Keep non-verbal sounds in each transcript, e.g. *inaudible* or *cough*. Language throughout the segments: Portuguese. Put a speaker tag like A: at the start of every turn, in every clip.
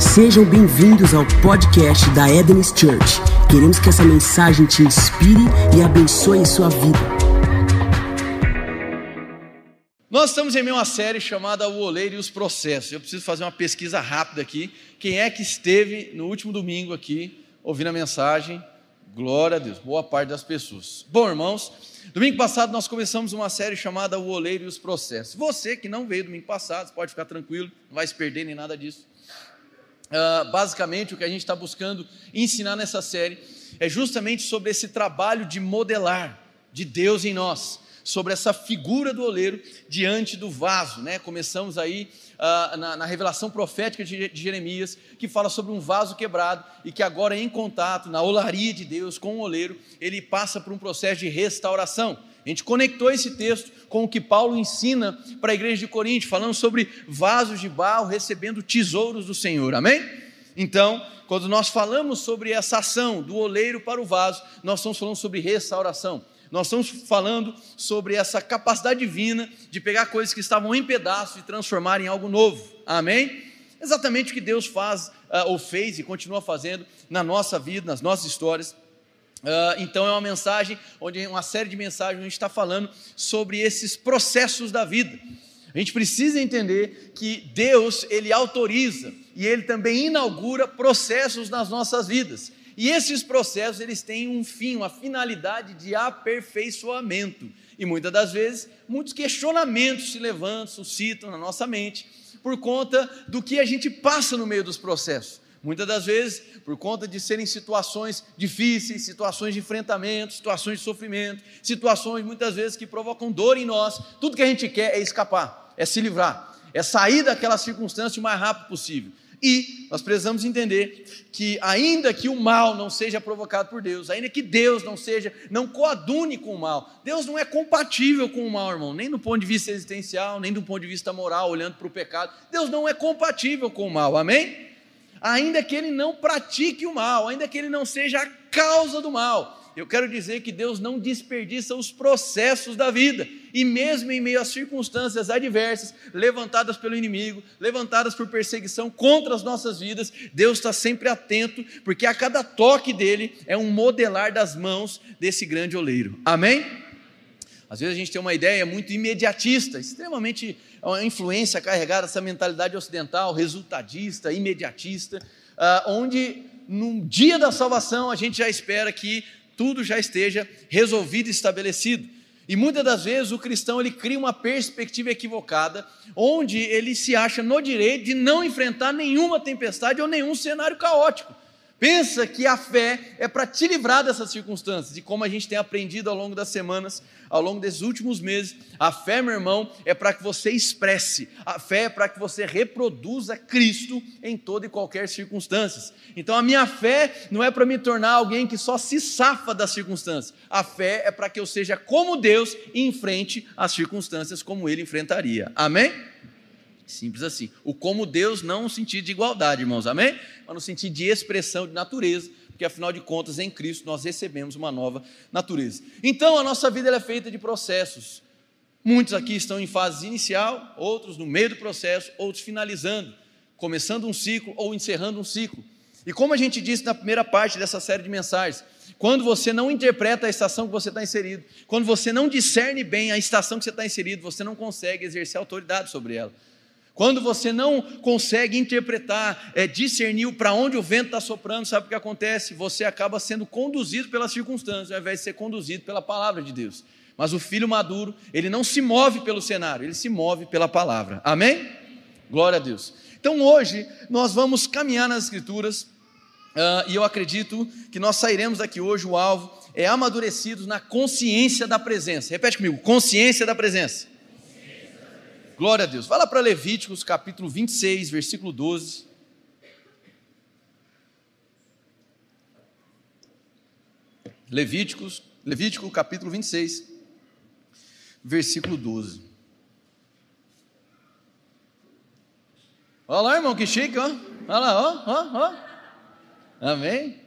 A: Sejam bem-vindos ao podcast da Eden's Church. Queremos que essa mensagem te inspire e abençoe sua vida.
B: Nós estamos em meio a uma série chamada O Oleiro e os Processos. Eu preciso fazer uma pesquisa rápida aqui. Quem é que esteve no último domingo aqui ouvindo a mensagem? Glória a Deus, boa parte das pessoas. Bom, irmãos, domingo passado nós começamos uma série chamada O Oleiro e os Processos. Você que não veio domingo passado, pode ficar tranquilo, não vai se perder nem nada disso. Uh, basicamente, o que a gente está buscando ensinar nessa série é justamente sobre esse trabalho de modelar de Deus em nós, sobre essa figura do oleiro diante do vaso. Né? Começamos aí uh, na, na, revelação profética de, de, Jeremias, que fala sobre um vaso quebrado e que agora, em contato, na olaria de Deus com o oleiro, ele passa por um processo de restauração. A gente conectou esse texto com o que Paulo ensina para a igreja de Corinto, falando sobre vasos de barro recebendo tesouros do Senhor, amém? Então, quando nós falamos sobre essa ação do oleiro para o vaso, nós estamos falando sobre restauração. Nós estamos falando sobre essa capacidade divina de pegar coisas que estavam em pedaços e transformar em algo novo. Amém? Exatamente o que Deus faz uh, ou fez e continua fazendo na nossa vida, nas nossas histórias. Uh, então é uma mensagem, onde uma série de mensagens a gente está falando sobre esses processos da vida. A gente precisa entender que Deus ele autoriza e ele também inaugura processos nas nossas vidas. E esses processos, eles têm um fim, uma finalidade de aperfeiçoamento. E muitas das vezes, muitos questionamentos se levantam, suscitam na nossa mente, por conta do que a gente passa no meio dos processos. Muitas das vezes, por conta de serem situações difíceis, situações de enfrentamento, situações de sofrimento, situações muitas vezes que provocam dor em nós, tudo que a gente quer é escapar, é se livrar, é sair daquela circunstância o mais rápido possível. E nós precisamos entender que, ainda que o mal não seja provocado por Deus, ainda que Deus não seja, não coadune com o mal, Deus não é compatível com o mal, irmão, nem do ponto de vista existencial, nem do ponto de vista moral, olhando para o pecado. Deus não é compatível com o mal, amém? Ainda que ele não pratique o mal, ainda que ele não seja a causa do mal, eu quero dizer que Deus não desperdiça os processos da vida, e mesmo em meio a circunstâncias adversas, levantadas pelo inimigo, levantadas por perseguição contra as nossas vidas, Deus está sempre atento, porque a cada toque dele é um modelar das mãos desse grande oleiro. Amém? Às vezes a gente tem uma ideia muito imediatista, extremamente é uma influência carregada essa mentalidade ocidental, resultadista, imediatista, uh, onde no dia da salvação a gente já espera que tudo já esteja resolvido e estabelecido. E muitas das vezes o cristão ele cria uma perspectiva equivocada, onde ele se acha no direito de não enfrentar nenhuma tempestade ou nenhum cenário caótico. Pensa que a fé é para te livrar dessas circunstâncias, e como a gente tem aprendido ao longo das semanas, ao longo desses últimos meses, a fé, meu irmão, é para que você expresse, a fé é para que você reproduza Cristo em toda e qualquer circunstância. Então a minha fé não é para me tornar alguém que só se safa das circunstâncias, a fé é para que eu seja como Deus e enfrente as circunstâncias como Ele enfrentaria. Amém? Simples assim. O como Deus não no sentido de igualdade, irmãos, amém? Mas no sentido de expressão de natureza, porque afinal de contas em Cristo nós recebemos uma nova natureza. Então a nossa vida é feita de processos. Muitos aqui estão em fase inicial, outros no meio do processo, outros finalizando, começando um ciclo ou encerrando um ciclo. E como a gente disse na primeira parte dessa série de mensagens, quando você não interpreta a estação que você está inserido, quando você não discerne bem a estação que você está inserido, você não consegue exercer autoridade sobre ela. Quando você não consegue interpretar, é, discernir para onde o vento está soprando, sabe o que acontece? Você acaba sendo conduzido pelas circunstâncias, ao invés de ser conduzido pela palavra de Deus. Mas o filho maduro, ele não se move pelo cenário, ele se move pela palavra. Amém? Glória a Deus. Então hoje nós vamos caminhar nas Escrituras uh, e eu acredito que nós sairemos daqui hoje. O alvo é amadurecidos na consciência da presença. Repete comigo: consciência da presença. Glória a Deus. Vai lá para Levíticos capítulo 26, versículo 12. Levíticos, Levítico capítulo 26, versículo 12. Olha lá, irmão, que chique, ó. Olha lá, ó, ó, ó. Amém?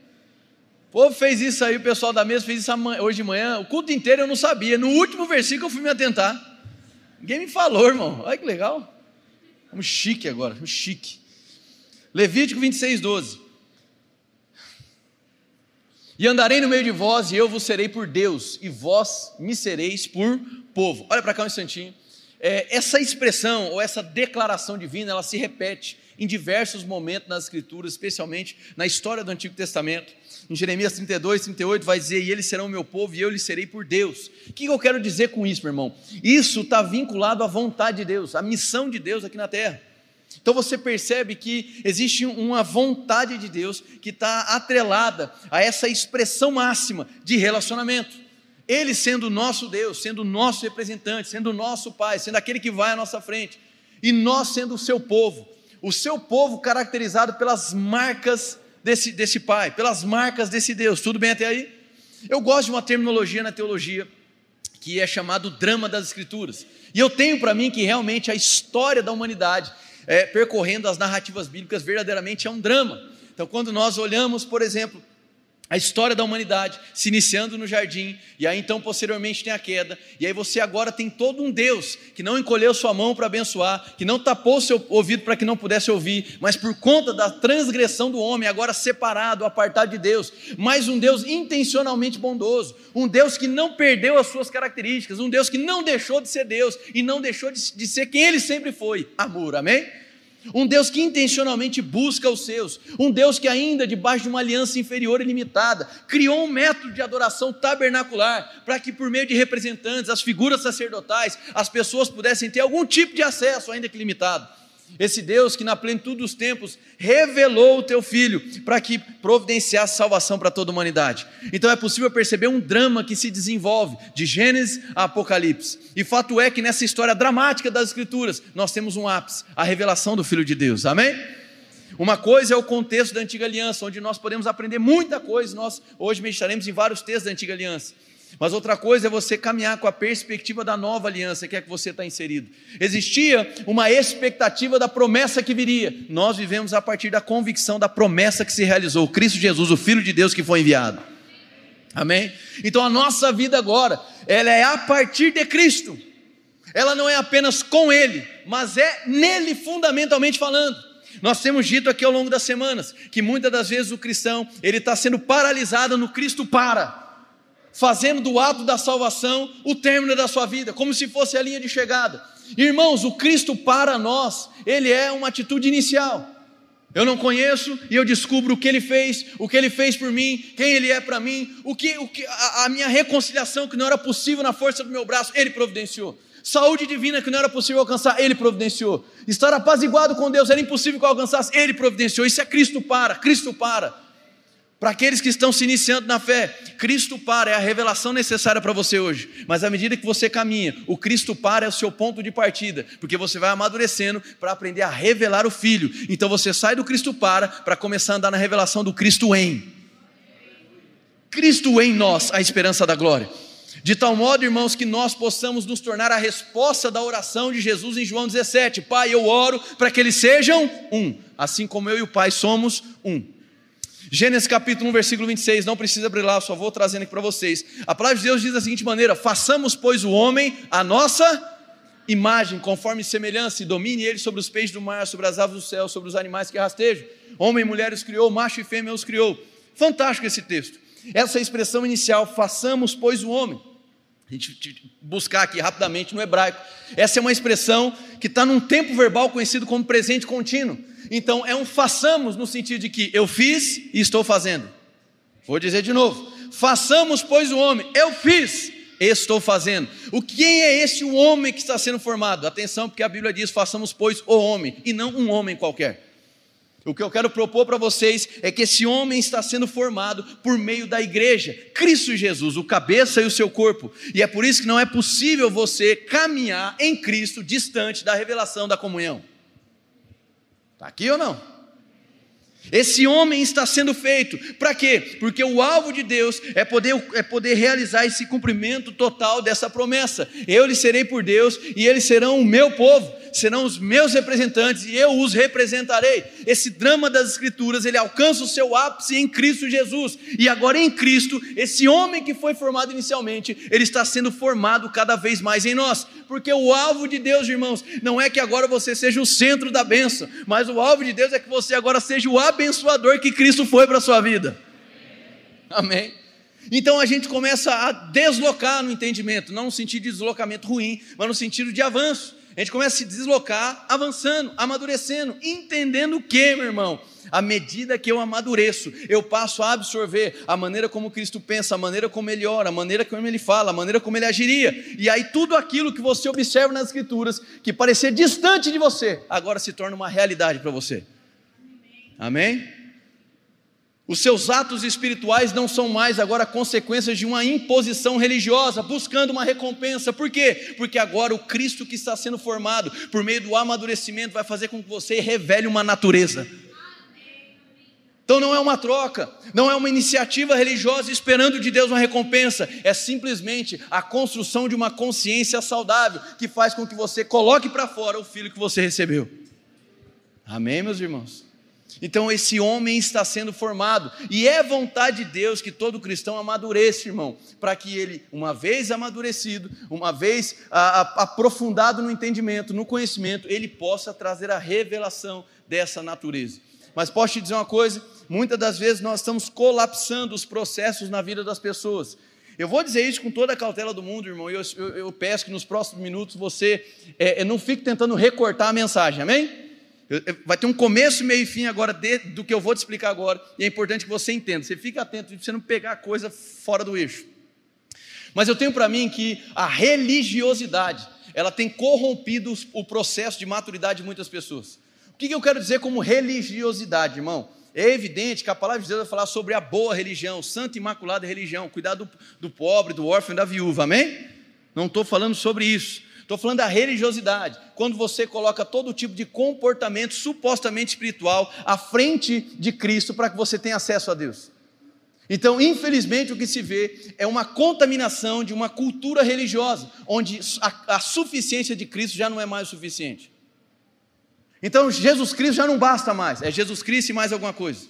B: O povo fez isso aí, o pessoal da mesa fez isso hoje de manhã. O culto inteiro eu não sabia. No último versículo eu fui me atentar. Ninguém me falou, irmão. Olha que legal. Vamos chique agora, chique. Levítico 26, 12. E andarei no meio de vós, e eu vos serei por Deus, e vós me sereis por povo. Olha para cá um instantinho. É, essa expressão ou essa declaração divina, ela se repete em diversos momentos nas Escrituras, especialmente na história do Antigo Testamento. Em Jeremias 32, 38, vai dizer: E eles serão meu povo, e eu lhes serei por Deus. O que eu quero dizer com isso, meu irmão? Isso está vinculado à vontade de Deus, à missão de Deus aqui na terra. Então você percebe que existe uma vontade de Deus que está atrelada a essa expressão máxima de relacionamento. Ele sendo nosso Deus, sendo nosso representante, sendo nosso Pai, sendo aquele que vai à nossa frente, e nós sendo o seu povo, o seu povo caracterizado pelas marcas desse, desse Pai, pelas marcas desse Deus. Tudo bem até aí? Eu gosto de uma terminologia na teologia que é chamado drama das Escrituras. E eu tenho para mim que realmente a história da humanidade é, percorrendo as narrativas bíblicas, verdadeiramente é um drama. Então, quando nós olhamos, por exemplo, a história da humanidade se iniciando no jardim, e aí então posteriormente tem a queda, e aí você agora tem todo um Deus que não encolheu sua mão para abençoar, que não tapou seu ouvido para que não pudesse ouvir, mas por conta da transgressão do homem, agora separado, apartado de Deus, mas um Deus intencionalmente bondoso, um Deus que não perdeu as suas características, um Deus que não deixou de ser Deus e não deixou de, de ser quem ele sempre foi, amor, amém? Um Deus que intencionalmente busca os seus, um Deus que, ainda debaixo de uma aliança inferior e limitada, criou um método de adoração tabernacular para que, por meio de representantes, as figuras sacerdotais, as pessoas pudessem ter algum tipo de acesso, ainda que limitado. Esse Deus que na plenitude dos tempos revelou o teu filho para que providenciasse salvação para toda a humanidade. Então é possível perceber um drama que se desenvolve de Gênesis a Apocalipse. E fato é que nessa história dramática das Escrituras, nós temos um ápice, a revelação do Filho de Deus. Amém? Uma coisa é o contexto da antiga aliança, onde nós podemos aprender muita coisa. Nós hoje meditaremos em vários textos da antiga aliança. Mas outra coisa é você caminhar com a perspectiva da nova aliança, que é que você está inserido. Existia uma expectativa da promessa que viria. Nós vivemos a partir da convicção da promessa que se realizou, Cristo Jesus, o Filho de Deus que foi enviado. Amém? Então a nossa vida agora, ela é a partir de Cristo. Ela não é apenas com Ele, mas é nele fundamentalmente falando. Nós temos dito aqui ao longo das semanas que muitas das vezes o cristão ele está sendo paralisado no Cristo para fazendo do ato da salvação o término da sua vida, como se fosse a linha de chegada. Irmãos, o Cristo para nós, ele é uma atitude inicial. Eu não conheço e eu descubro o que ele fez, o que ele fez por mim, quem ele é para mim, o que, o que a, a, minha reconciliação que não era possível na força do meu braço, ele providenciou. Saúde divina que não era possível alcançar, ele providenciou. Estar apaziguado com Deus era impossível que eu alcançasse, ele providenciou. Isso é Cristo para, Cristo para. Para aqueles que estão se iniciando na fé, Cristo para é a revelação necessária para você hoje. Mas à medida que você caminha, o Cristo para é o seu ponto de partida, porque você vai amadurecendo para aprender a revelar o Filho. Então você sai do Cristo para para começar a andar na revelação do Cristo em. Cristo em nós, a esperança da glória. De tal modo, irmãos, que nós possamos nos tornar a resposta da oração de Jesus em João 17: Pai, eu oro para que eles sejam um, assim como eu e o Pai somos um. Gênesis capítulo 1, versículo 26, não precisa abrir lá, só vou trazendo aqui para vocês. A palavra de Deus diz da seguinte maneira: façamos, pois, o homem a nossa imagem, conforme semelhança, e domine ele sobre os peixes do mar, sobre as aves do céu, sobre os animais que rastejam. Homem e mulher os criou, macho e fêmea os criou. Fantástico esse texto. Essa é expressão inicial, façamos, pois, o homem. A gente buscar aqui rapidamente no hebraico. Essa é uma expressão que está num tempo verbal conhecido como presente contínuo. Então é um façamos no sentido de que eu fiz e estou fazendo. Vou dizer de novo: façamos, pois, o homem. Eu fiz, estou fazendo. O quem é esse o homem que está sendo formado? Atenção, porque a Bíblia diz: façamos, pois, o homem, e não um homem qualquer. O que eu quero propor para vocês é que esse homem está sendo formado por meio da igreja, Cristo Jesus, o cabeça e o seu corpo. E é por isso que não é possível você caminhar em Cristo distante da revelação da comunhão. Está aqui ou não? Esse homem está sendo feito, para quê? Porque o alvo de Deus é poder, é poder realizar esse cumprimento total dessa promessa. Eu lhes serei por Deus e eles serão o meu povo. Serão os meus representantes e eu os representarei. Esse drama das Escrituras, ele alcança o seu ápice em Cristo Jesus. E agora em Cristo, esse homem que foi formado inicialmente, ele está sendo formado cada vez mais em nós. Porque o alvo de Deus, irmãos, não é que agora você seja o centro da bênção, mas o alvo de Deus é que você agora seja o abençoador que Cristo foi para a sua vida. Amém? Então a gente começa a deslocar no entendimento, não no sentido de deslocamento ruim, mas no sentido de avanço. A gente começa a se deslocar, avançando, amadurecendo, entendendo o que, meu irmão? À medida que eu amadureço, eu passo a absorver a maneira como Cristo pensa, a maneira como ele ora, a maneira como ele fala, a maneira como ele agiria. E aí tudo aquilo que você observa nas Escrituras, que parecia distante de você, agora se torna uma realidade para você. Amém? Os seus atos espirituais não são mais agora consequências de uma imposição religiosa, buscando uma recompensa. Por quê? Porque agora o Cristo que está sendo formado por meio do amadurecimento vai fazer com que você revele uma natureza. Então não é uma troca, não é uma iniciativa religiosa esperando de Deus uma recompensa, é simplesmente a construção de uma consciência saudável que faz com que você coloque para fora o filho que você recebeu. Amém, meus irmãos? Então esse homem está sendo formado, e é vontade de Deus que todo cristão amadureça, irmão, para que ele, uma vez amadurecido, uma vez a, a, aprofundado no entendimento, no conhecimento, ele possa trazer a revelação dessa natureza. Mas posso te dizer uma coisa: muitas das vezes nós estamos colapsando os processos na vida das pessoas. Eu vou dizer isso com toda a cautela do mundo, irmão, e eu, eu, eu, peço que nos próximos minutos você é, não fique tentando recortar a mensagem, amém? Vai ter um começo, meio e fim agora de, do que eu vou te explicar agora, e é importante que você entenda. Você fique atento para você não pegar coisa fora do eixo. Mas eu tenho para mim que a religiosidade, ela tem corrompido o processo de maturidade de muitas pessoas. O que eu quero dizer como religiosidade, irmão? É evidente que a palavra de Deus vai falar sobre a boa religião, santa e imaculada religião, cuidar do, do pobre, do órfão e da viúva, amém? Não estou falando sobre isso. Estou falando da religiosidade, quando você coloca todo tipo de comportamento supostamente espiritual à frente de Cristo para que você tenha acesso a Deus. Então, infelizmente, o que se vê é uma contaminação de uma cultura religiosa, onde a, a suficiência de Cristo já não é mais o suficiente. Então, Jesus Cristo já não basta mais, é Jesus Cristo e mais alguma coisa.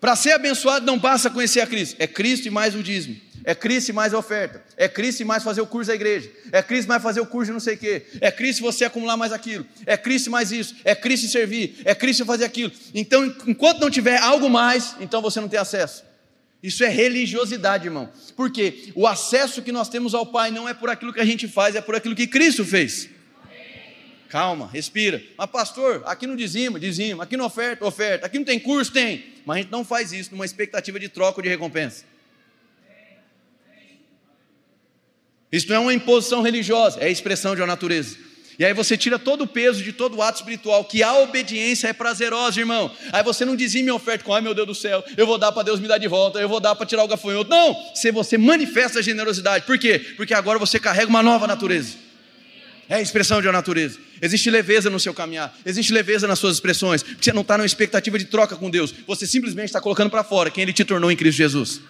B: Para ser abençoado não basta conhecer a Cristo, é Cristo e mais o dízimo. É Cristo mais oferta. É Cristo mais fazer o curso da igreja. É Cristo mais fazer o curso de não sei o quê. É Cristo você acumular mais aquilo. É Cristo mais isso. É Cristo servir. É Cristo fazer aquilo. Então, enquanto não tiver algo mais, então você não tem acesso. Isso é religiosidade, irmão. Porque o acesso que nós temos ao Pai não é por aquilo que a gente faz, é por aquilo que Cristo fez. Calma, respira. Mas, pastor, aqui não dizima, dizima. Aqui não oferta, oferta. Aqui não tem curso, tem. Mas a gente não faz isso numa expectativa de troca ou de recompensa. Isso não é uma imposição religiosa, é a expressão de uma natureza. E aí você tira todo o peso de todo o ato espiritual, que a obediência é prazerosa, irmão. Aí você não dizia minha oferta com, ai meu Deus do céu, eu vou dar para Deus me dar de volta, eu vou dar para tirar o gafanhoto. Não, se você manifesta a generosidade. Por quê? Porque agora você carrega uma nova natureza. É a expressão de uma natureza. Existe leveza no seu caminhar, existe leveza nas suas expressões, porque você não está numa expectativa de troca com Deus, você simplesmente está colocando para fora quem Ele te tornou em Cristo Jesus.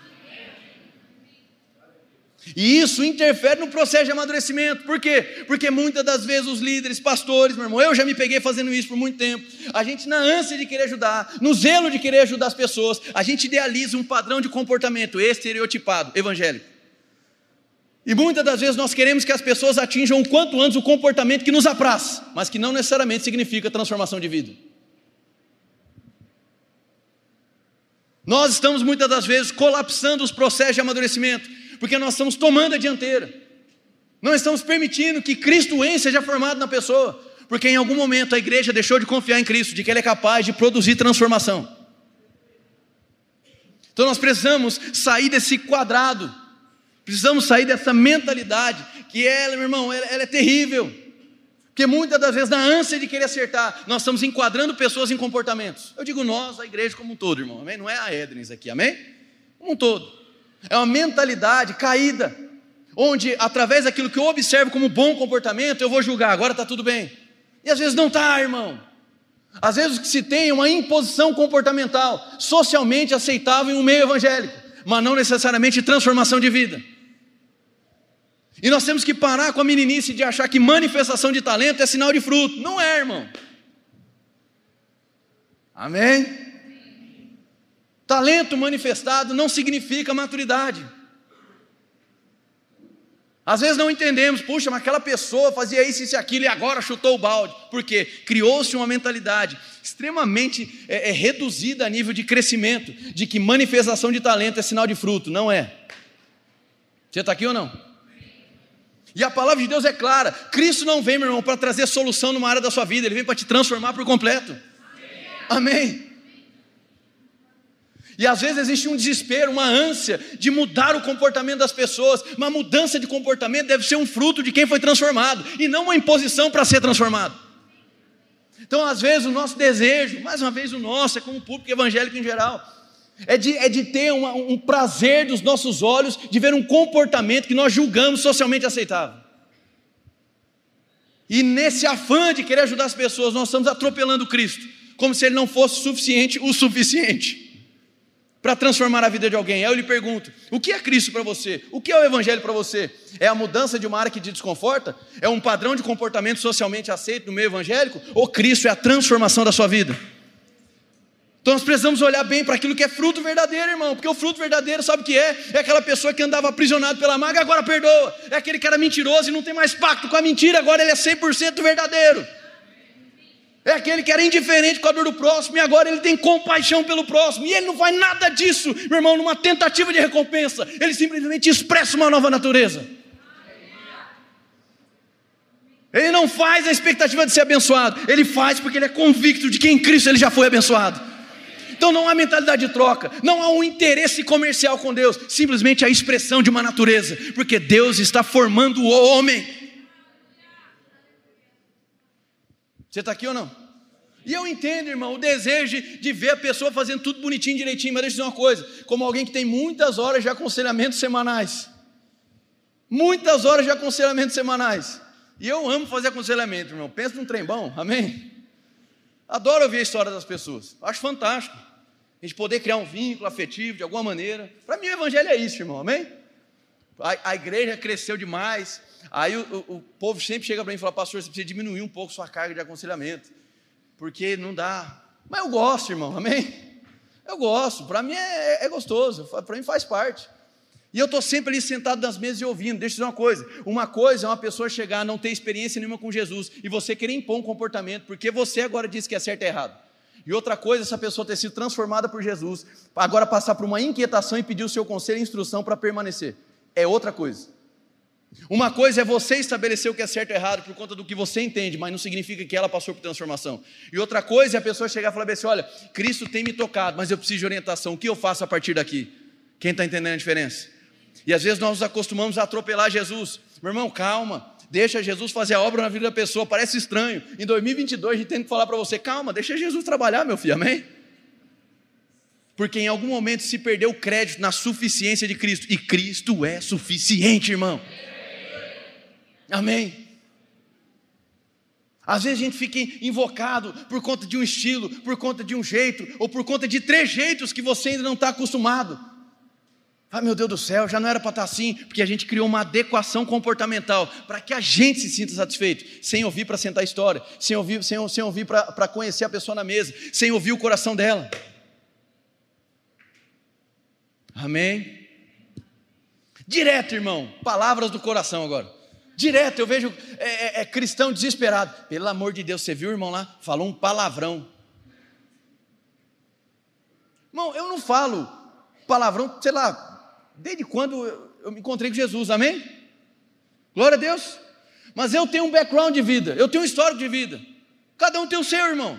B: E isso interfere no processo de amadurecimento. Por quê? Porque muitas das vezes os líderes, pastores, meu irmão, eu já me peguei fazendo isso por muito tempo. A gente, na ânsia de querer ajudar, no zelo de querer ajudar as pessoas, a gente idealiza um padrão de comportamento estereotipado, evangélico. E muitas das vezes nós queremos que as pessoas atinjam o quanto antes o comportamento que nos apraz, mas que não necessariamente significa transformação de vida. Nós estamos muitas das vezes colapsando os processos de amadurecimento porque nós estamos tomando a dianteira. Não estamos permitindo que Cristo em seja formado na pessoa, porque em algum momento a igreja deixou de confiar em Cristo, de que Ele é capaz de produzir transformação. Então nós precisamos sair desse quadrado, precisamos sair dessa mentalidade, que ela, meu irmão, ela, ela é terrível. Porque muitas das vezes, na ânsia de querer acertar, nós estamos enquadrando pessoas em comportamentos. Eu digo nós, a igreja como um todo, irmão, amém? Não é a Edens aqui, amém? Como um todo. É uma mentalidade caída, onde através daquilo que eu observo como bom comportamento, eu vou julgar, agora está tudo bem. E às vezes não está, irmão. Às vezes o que se tem é uma imposição comportamental, socialmente aceitável em um meio evangélico, mas não necessariamente transformação de vida. E nós temos que parar com a meninice de achar que manifestação de talento é sinal de fruto. Não é, irmão. Amém? Talento manifestado não significa maturidade. Às vezes não entendemos, puxa, mas aquela pessoa fazia isso, isso e aquilo e agora chutou o balde. Por quê? Criou-se uma mentalidade extremamente é, é, reduzida a nível de crescimento, de que manifestação de talento é sinal de fruto. Não é. Você está aqui ou não? E a palavra de Deus é clara: Cristo não vem, meu irmão, para trazer solução numa área da sua vida, ele vem para te transformar por completo. Amém. E às vezes existe um desespero, uma ânsia de mudar o comportamento das pessoas. Uma mudança de comportamento deve ser um fruto de quem foi transformado e não uma imposição para ser transformado. Então, às vezes, o nosso desejo, mais uma vez o nosso, é como público evangélico em geral, é de, é de ter uma, um prazer dos nossos olhos de ver um comportamento que nós julgamos socialmente aceitável. E nesse afã de querer ajudar as pessoas, nós estamos atropelando Cristo, como se ele não fosse suficiente o suficiente para transformar a vida de alguém. Aí eu lhe pergunto: o que é Cristo para você? O que é o Evangelho para você? É a mudança de uma área que te desconforta? É um padrão de comportamento socialmente aceito no meio evangélico? Ou Cristo é a transformação da sua vida? Então nós precisamos olhar bem para aquilo que é fruto verdadeiro, irmão, porque o fruto verdadeiro, sabe o que é? É aquela pessoa que andava aprisionado pela maga, agora perdoa. É aquele que era mentiroso e não tem mais pacto com a mentira, agora ele é 100% verdadeiro. É aquele que era indiferente com a dor do próximo e agora ele tem compaixão pelo próximo. E ele não faz nada disso, meu irmão, numa tentativa de recompensa. Ele simplesmente expressa uma nova natureza. Ele não faz a expectativa de ser abençoado. Ele faz porque ele é convicto de que em Cristo ele já foi abençoado. Então não há mentalidade de troca, não há um interesse comercial com Deus, simplesmente a expressão de uma natureza, porque Deus está formando o homem. Você está aqui ou não? E eu entendo, irmão, o desejo de ver a pessoa fazendo tudo bonitinho, direitinho, mas deixa eu dizer uma coisa: como alguém que tem muitas horas de aconselhamentos semanais, muitas horas de aconselhamentos semanais, e eu amo fazer aconselhamento, irmão. Pensa num trem bom, amém? Adoro ouvir a história das pessoas, acho fantástico. A gente poder criar um vínculo afetivo de alguma maneira. Para mim, o evangelho é isso, irmão, amém? A, a igreja cresceu demais, Aí o, o, povo sempre chega para mim e fala, pastor, você precisa diminuir um pouco sua carga de aconselhamento, porque não dá. Mas eu gosto, irmão, amém? Eu gosto, para mim é, é gostoso, para mim faz parte. E eu estou sempre ali sentado nas mesas e ouvindo. Deixa eu dizer uma coisa: uma coisa é uma pessoa chegar, não ter experiência nenhuma com Jesus, e você querer impor um comportamento, porque você agora disse que é certo e errado. E outra coisa é essa pessoa ter sido transformada por Jesus, agora passar por uma inquietação e pedir o seu conselho e instrução para permanecer. É outra coisa. Uma coisa é você estabelecer o que é certo e errado por conta do que você entende, mas não significa que ela passou por transformação. E outra coisa é a pessoa chegar e falar assim: olha, Cristo tem me tocado, mas eu preciso de orientação. O que eu faço a partir daqui? Quem está entendendo a diferença? E às vezes nós nos acostumamos a atropelar Jesus. Meu irmão, calma. Deixa Jesus fazer a obra na vida da pessoa. Parece estranho. Em 2022 a gente tem que falar para você: calma, deixa Jesus trabalhar, meu filho, amém? Porque em algum momento se perdeu o crédito na suficiência de Cristo. E Cristo é suficiente, irmão. Amém? Às vezes a gente fica invocado por conta de um estilo, por conta de um jeito, ou por conta de trejeitos que você ainda não está acostumado. Ah, meu Deus do céu, já não era para estar tá assim, porque a gente criou uma adequação comportamental para que a gente se sinta satisfeito, sem ouvir para sentar a história, sem ouvir, sem, sem ouvir para conhecer a pessoa na mesa, sem ouvir o coração dela. Amém? Direto, irmão, palavras do coração agora. Direto eu vejo é, é, é, cristão desesperado. Pelo amor de Deus, você viu o irmão lá? Falou um palavrão. Irmão, eu não falo palavrão, sei lá, desde quando eu, eu me encontrei com Jesus, amém? Glória a Deus. Mas eu tenho um background de vida, eu tenho um histórico de vida. Cada um tem o seu, irmão.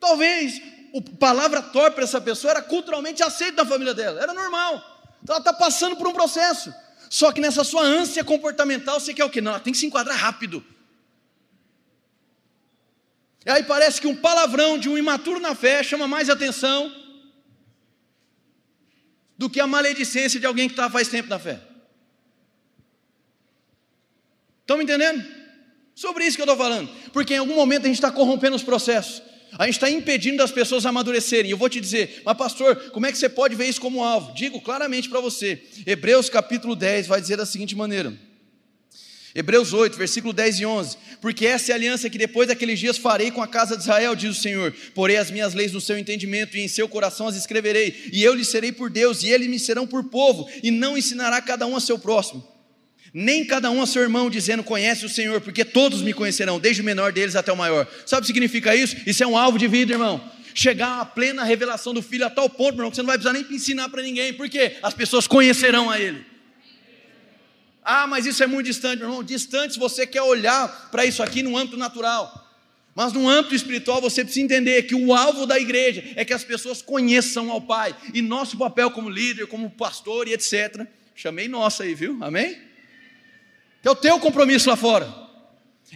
B: Talvez a palavra torpe para essa pessoa era culturalmente aceito na família dela, era normal. Então ela está passando por um processo. Só que nessa sua ânsia comportamental, você quer o quê? Não, ela tem que se enquadrar rápido. E aí parece que um palavrão de um imaturo na fé chama mais atenção do que a maledicência de alguém que está faz tempo na fé. Estão me entendendo? Sobre isso que eu estou falando. Porque em algum momento a gente está corrompendo os processos. A gente está impedindo as pessoas amadurecerem. Eu vou te dizer, mas pastor, como é que você pode ver isso como alvo? Digo claramente para você. Hebreus capítulo 10 vai dizer da seguinte maneira. Hebreus 8, versículo 10 e 11. Porque essa é a aliança que depois daqueles dias farei com a casa de Israel, diz o Senhor. Porei as minhas leis no seu entendimento e em seu coração as escreverei. E eu lhes serei por Deus e eles me serão por povo. E não ensinará cada um a seu próximo. Nem cada um a seu irmão, dizendo: Conhece o Senhor, porque todos me conhecerão, desde o menor deles até o maior. Sabe o que significa isso? Isso é um alvo de vida, irmão. Chegar à plena revelação do Filho a tal ponto, irmão, que você não vai precisar nem ensinar para ninguém, porque as pessoas conhecerão a Ele. Ah, mas isso é muito distante, irmão. Distante você quer olhar para isso aqui no âmbito natural. Mas no âmbito espiritual você precisa entender que o alvo da igreja é que as pessoas conheçam ao Pai. E nosso papel como líder, como pastor e etc. Chamei nossa aí, viu? Amém? É o teu compromisso lá fora.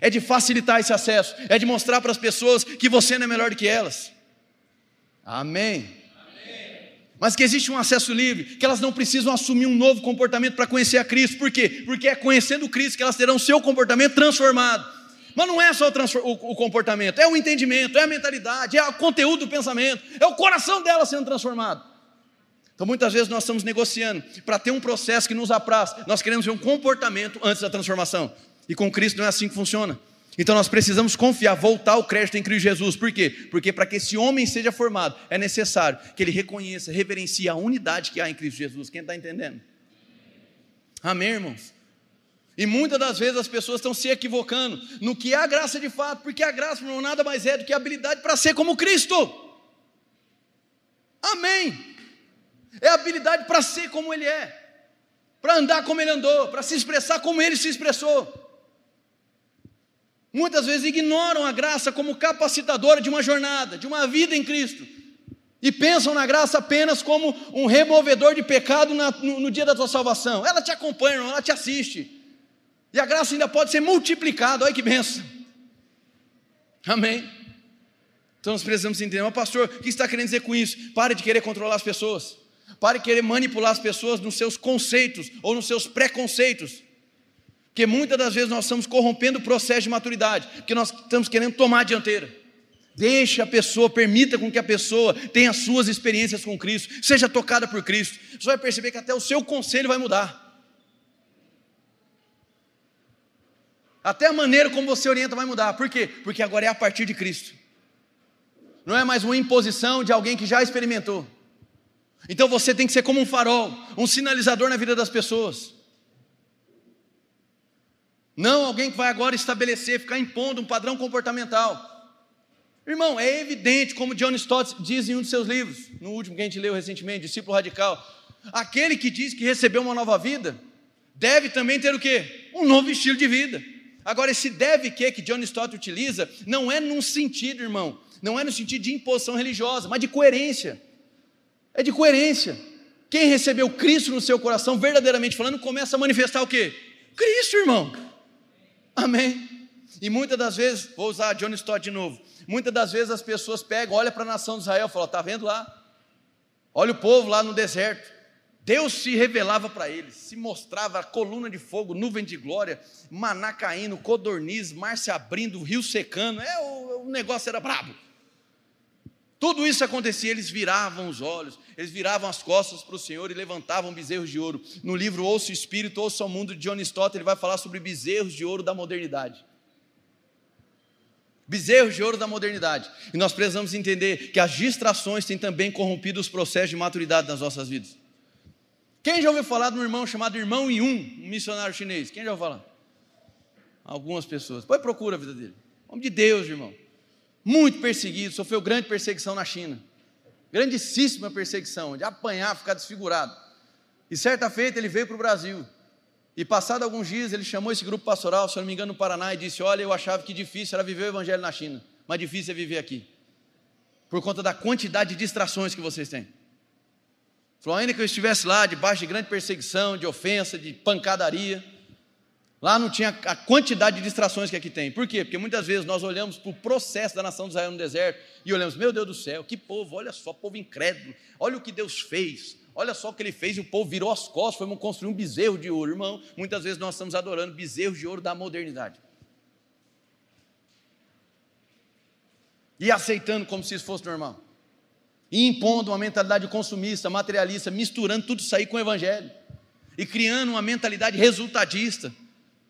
B: É de facilitar esse acesso. É de mostrar para as pessoas que você não é melhor do que elas. Amém mas que existe um acesso livre, que elas não precisam assumir um novo comportamento para conhecer a Cristo. Por quê? Porque é conhecendo Cristo que elas terão seu comportamento transformado. Mas não é só o, o, comportamento, é o entendimento, é a mentalidade, é o conteúdo do pensamento, é o coração dela sendo transformado. Então muitas vezes nós estamos negociando para ter um processo que nos apraz, nós queremos ver um comportamento antes da transformação. E com Cristo não é assim que funciona. Então nós precisamos confiar, voltar o crédito em Cristo Jesus. Por quê? Porque para que esse homem seja formado, é necessário que ele reconheça, reverencie a unidade que há em Cristo Jesus. Quem está entendendo? Amém, irmãos? E muitas das vezes as pessoas estão se equivocando no que é a graça de fato, porque a graça não nada mais é do que a habilidade para ser como Cristo. Amém. É habilidade para ser como Ele é, para andar como Ele andou, para se expressar como Ele se expressou. Muitas vezes ignoram a graça como capacitadora de uma jornada, de uma vida em Cristo. E pensam na graça apenas como um removedor de pecado na, no, no, dia da tua salvação. Ela te acompanha, ela te assiste. E a graça ainda pode ser multiplicada. Olha que benção. Amém. Então nós precisamos entender, mas pastor, o que está querendo dizer com isso? Pare de querer controlar as pessoas. Pare de querer manipular as pessoas nos seus conceitos ou nos seus preconceitos. Porque muitas das vezes nós estamos corrompendo o processo de maturidade, porque nós estamos querendo tomar a dianteira. Deixe a pessoa, permita com que a pessoa tenha suas experiências com Cristo, seja tocada por Cristo. Você vai perceber que até o seu conselho vai mudar. Até a maneira como você orienta vai mudar. Por quê? Porque agora é a partir de Cristo. Não é mais uma imposição de alguém que já experimentou. Então você tem que ser como um farol, um sinalizador na vida das pessoas. Não alguém que vai agora estabelecer, ficar impondo um padrão comportamental. Irmão, é evidente, como John Stott diz em um de seus livros, no último que a gente leu recentemente, Discípulo Radical, aquele que diz que recebeu uma nova vida, deve também ter o quê? Um novo estilo de vida. Agora, esse deve que que John Stott utiliza, não é num sentido, irmão, não é no sentido de imposição religiosa, mas de coerência. É de coerência. Quem recebeu Cristo no seu coração, verdadeiramente falando, começa a manifestar o quê? Cristo, irmão. Amém? E muitas das vezes, vou usar John Stott de novo. Muitas das vezes as pessoas pegam, olham para a nação de Israel e falam: está vendo lá? Olha o povo lá no deserto. Deus se revelava para eles, se mostrava coluna de fogo, nuvem de glória, maná caindo, codorniz, mar se abrindo, rio secando. É, o, o negócio era brabo. Tudo isso acontecia, eles viravam os olhos, eles viravam as costas para o Senhor e levantavam bezerros de ouro. No livro Ouça o Espírito, Ouça o Mundo de John Stott, ele vai falar sobre bezerros de ouro da modernidade. Bezerros de ouro da modernidade. E nós precisamos entender que as distrações têm também corrompido os processos de maturidade nas nossas vidas. Quem já ouviu falar de um irmão chamado Irmão Yun, um missionário chinês? Quem já ouviu falar? Algumas pessoas. Depois procura a vida dele. Homem de Deus, irmão muito perseguido, sofreu grande perseguição na China. Grandíssima perseguição, de apanhar, ficar desfigurado. E certa feita ele veio para o Brasil. E passado alguns dias ele chamou esse grupo pastoral, se eu não me engano, no Paraná, e disse: Olha, eu achava que difícil era viver o evangelho na China, mas difícil é viver aqui. Por conta da quantidade de distrações que vocês têm. Falou, ainda que eu estivesse lá, debaixo de grande perseguição, de ofensa, de pancadaria, Lá não tinha a quantidade de distrações que aqui tem. Por quê? Porque muitas vezes nós olhamos para o processo da nação de Israel no deserto e olhamos, meu Deus do céu, que povo, olha só, povo incrédulo, olha o que Deus fez, olha só o que ele fez e o povo virou as costas, foi construir um bezerro de ouro. Irmão, muitas vezes nós estamos adorando bezerros de ouro da modernidade. e aceitando como se isso fosse normal, e impondo uma mentalidade consumista, materialista, misturando tudo isso aí com o Evangelho, e criando uma mentalidade resultadista,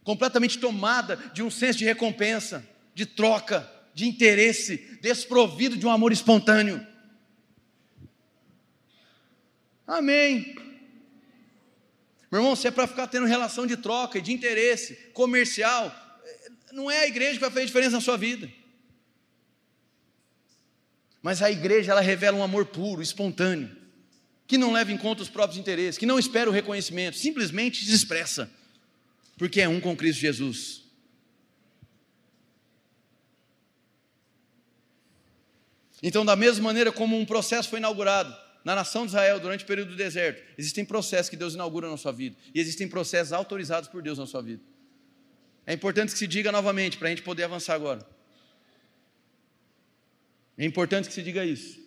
B: completamente tomada de um senso de recompensa, de troca, de interesse, desprovido de um amor espontâneo. Amém. Meu irmão, se é para ficar tendo relação de troca e de interesse comercial, não é a igreja que vai fazer diferença na sua vida. Mas a igreja, ela revela um amor puro, espontâneo, que não leva em conta os próprios interesses, que não espera o reconhecimento, simplesmente se expressa, porque é um com Cristo Jesus. Então, da mesma maneira como um processo foi inaugurado na nação de Israel durante o período do deserto, existem processos que Deus inaugura na sua vida, e existem processos autorizados por Deus na sua vida. É importante que se diga novamente para a gente poder avançar agora. É importante que se diga isso.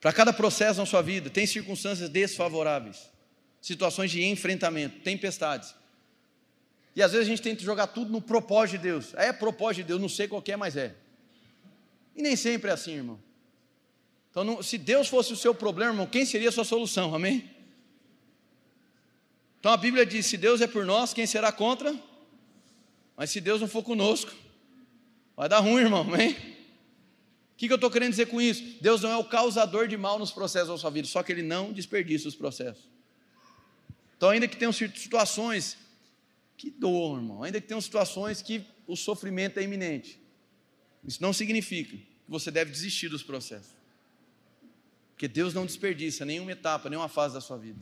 B: Para cada processo na sua vida, tem circunstâncias desfavoráveis, situações de enfrentamento, tempestades. E às vezes a gente tenta jogar tudo no propósito de Deus. É propósito de Deus, não sei qual é, mas é. E nem sempre é assim, irmão. Então, não, se Deus fosse o seu problema, irmão, quem seria a sua solução? Amém? Então a Bíblia diz: se Deus é por nós, quem será contra? Mas se Deus não for conosco, vai dar ruim, irmão, amém? O que, que eu estou querendo dizer com isso? Deus não é o causador de mal nos processos da sua vida, só que Ele não desperdiça os processos. Então, ainda que tenham situações que doam, irmão, ainda que tenham situações que o sofrimento é iminente, isso não significa que você deve desistir dos processos. Porque Deus não desperdiça nenhuma etapa, nenhuma fase da sua vida.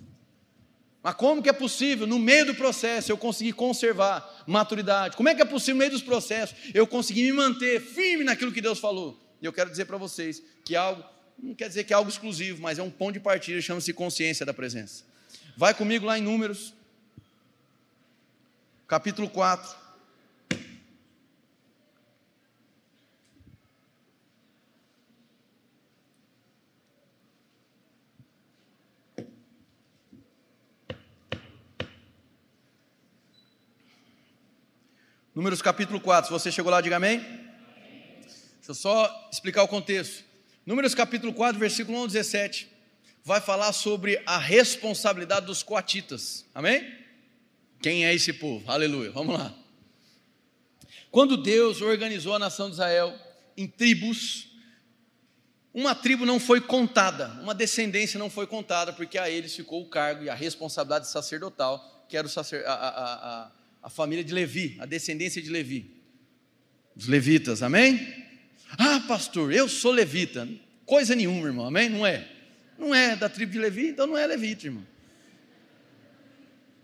B: Mas como que é possível, no meio do processo, eu conseguir conservar maturidade? Como é que é possível, no meio dos processos, eu conseguir me manter firme naquilo que Deus falou? E eu quero dizer para vocês que algo, não quer dizer que é algo exclusivo, mas é um ponto de partida, chama-se consciência da presença. Vai comigo lá em Números, capítulo 4. Números capítulo 4, se você chegou lá, diga amém. Deixa eu só explicar o contexto. Números capítulo 4, versículo 1 ao 17, vai falar sobre a responsabilidade dos coatitas. Amém? Quem é esse povo? Aleluia. Vamos lá. Quando Deus organizou a nação de Israel em tribos, uma tribo não foi contada, uma descendência não foi contada, porque a eles ficou o cargo e a responsabilidade sacerdotal, que era sacer, a, a, a, a família de Levi, a descendência de Levi. Os levitas, amém? Ah, pastor, eu sou levita. Coisa nenhuma, irmão, amém? Não é. Não é da tribo de Levi, então não é levita, irmão.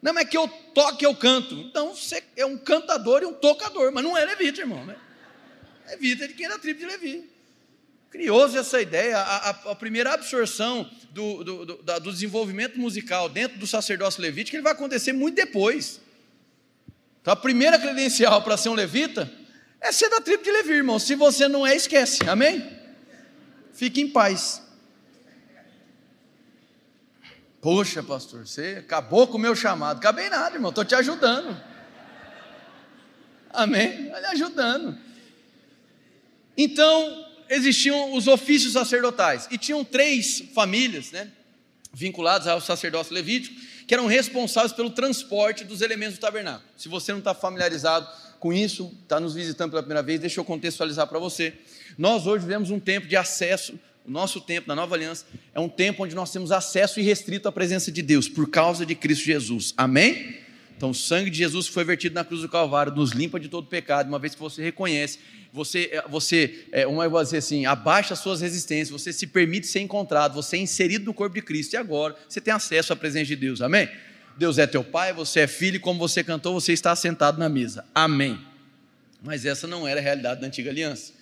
B: Não é que eu toque, eu canto. Então você é um cantador e um tocador, mas não é levita, irmão. Né? Levita é de quem é da tribo de Levi. Curioso essa ideia, a, a, a primeira absorção do, do, do, do, desenvolvimento musical dentro do sacerdócio levítico ele vai acontecer muito depois. Então a primeira credencial para ser um levita é ser da tribo de Levi, irmão. Se você não é, esquece. Amém? Fique em paz. Poxa, pastor, você acabou com o meu chamado. Acabei nada, irmão. Estou te ajudando. Amém? Está ajudando. Então, existiam os ofícios sacerdotais. E tinham três famílias, né? Vinculadas ao sacerdócio levítico que eram responsáveis pelo transporte dos elementos do tabernáculo. Se você não está familiarizado com isso, está nos visitando pela primeira vez, deixa eu contextualizar para você. Nós hoje vivemos um tempo de acesso, o nosso tempo na nova aliança é um tempo onde nós temos acesso irrestrito à presença de Deus, por causa de Cristo Jesus. Amém? Então, o sangue de Jesus foi vertido na cruz do Calvário nos limpa de todo pecado, uma vez que você reconhece, você, é, você é, uma vou dizer assim, abaixa as suas resistências, você se permite ser encontrado, você é inserido no corpo de Cristo, e agora você tem acesso à presença de Deus, amém? Deus é teu pai, você é filho, e como você cantou, você está sentado na mesa, amém. Mas essa não era a realidade da antiga aliança.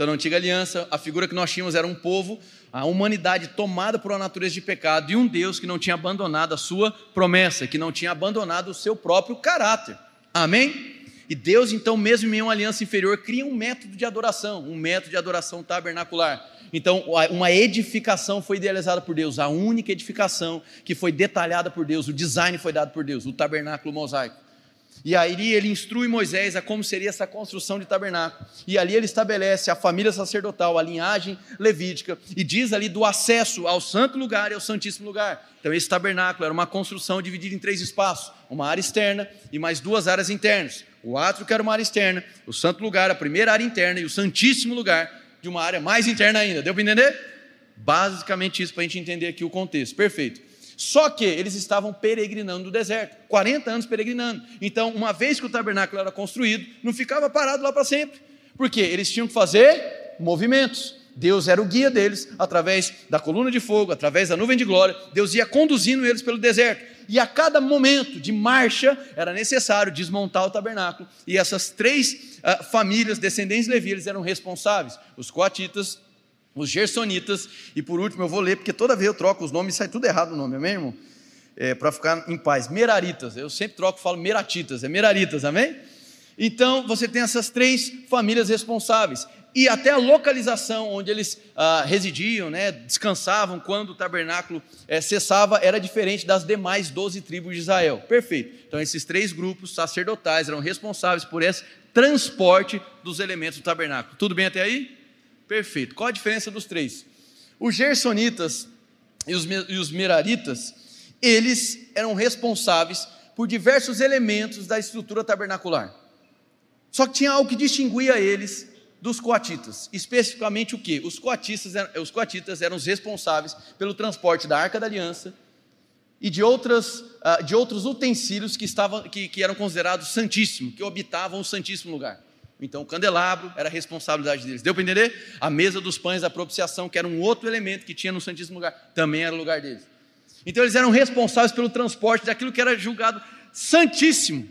B: Então, na antiga aliança, a figura que nós tínhamos era um povo, a humanidade tomada por uma natureza de pecado e um Deus que não tinha abandonado a sua promessa, que não tinha abandonado o seu próprio caráter. Amém? E Deus, então, mesmo em uma aliança inferior, cria um método de adoração, um método de adoração tabernacular. Então, uma edificação foi idealizada por Deus, a única edificação que foi detalhada por Deus, o design foi dado por Deus, o tabernáculo mosaico. E aí ele instrui Moisés a como seria essa construção de tabernáculo. E ali ele estabelece a família sacerdotal, a linhagem levítica, e diz ali do acesso ao santo lugar e ao santíssimo lugar. Então esse tabernáculo era uma construção dividida em três espaços: uma área externa e mais duas áreas internas. O átrio que era uma área externa, o santo lugar, a primeira área interna e o santíssimo lugar de uma área mais interna ainda. Deu para entender? Basicamente isso para a gente entender aqui o contexto. Perfeito. Só que eles estavam peregrinando no deserto, 40 anos peregrinando. Então, uma vez que o tabernáculo era construído, não ficava parado lá para sempre. Porque eles tinham que fazer movimentos. Deus era o guia deles, através da coluna de fogo, através da nuvem de glória. Deus ia conduzindo eles pelo deserto. E a cada momento de marcha era necessário desmontar o tabernáculo. E essas três uh, famílias, descendentes de Levi, eles eram responsáveis: os coatitas, os gersonitas, e por último eu vou ler, porque toda vez eu troco os nomes e sai tudo errado o nome, amém, irmão? É, Para ficar em paz. Meraritas, eu sempre troco falo meratitas, é meraritas, amém? Então você tem essas três famílias responsáveis. E até a localização onde eles ah, residiam, né, descansavam quando o tabernáculo é, cessava, era diferente das demais doze tribos de Israel. Perfeito. Então, esses três grupos sacerdotais eram responsáveis por esse transporte dos elementos do tabernáculo. Tudo bem até aí? Perfeito. Qual a diferença dos três? Os gersonitas e os, e os meraritas, eles eram responsáveis por diversos elementos da estrutura tabernacular. Só que tinha algo que distinguia eles dos coatitas. Especificamente o que? Os coatitas, os coatitas eram os responsáveis pelo transporte da Arca da Aliança e de, outras, ah, de outros utensílios que, estavam, que, que eram considerados santíssimos, que habitavam o santíssimo lugar. Então, o candelabro era a responsabilidade deles. Deu para entender? A mesa dos pães da propiciação, que era um outro elemento que tinha no Santíssimo Lugar, também era o lugar deles. Então, eles eram responsáveis pelo transporte daquilo que era julgado santíssimo.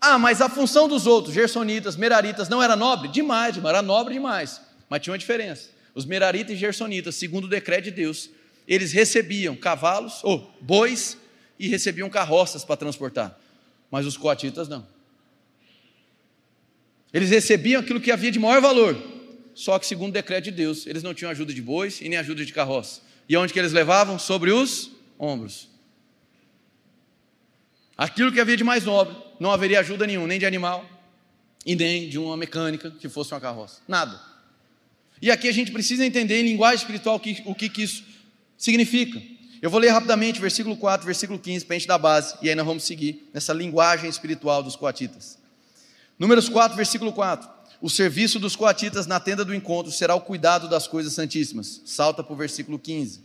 B: Ah, mas a função dos outros, gersonitas, meraritas, não era nobre? Demais, era nobre demais. Mas tinha uma diferença. Os meraritas e gersonitas, segundo o decreto de Deus, eles recebiam cavalos, ou bois, e recebiam carroças para transportar. Mas os coatitas não. Eles recebiam aquilo que havia de maior valor. Só que, segundo o decreto de Deus, eles não tinham ajuda de bois e nem ajuda de carroça. E onde que eles levavam? Sobre os ombros. Aquilo que havia de mais nobre, não haveria ajuda nenhuma, nem de animal, e nem de uma mecânica que fosse uma carroça. Nada. E aqui a gente precisa entender em linguagem espiritual o que, que isso significa. Eu vou ler rapidamente versículo 4, versículo 15, para a gente dar base, e aí nós vamos seguir nessa linguagem espiritual dos coatitas. Números 4, versículo 4. O serviço dos coatitas na tenda do encontro será o cuidado das coisas santíssimas. Salta para o versículo 15.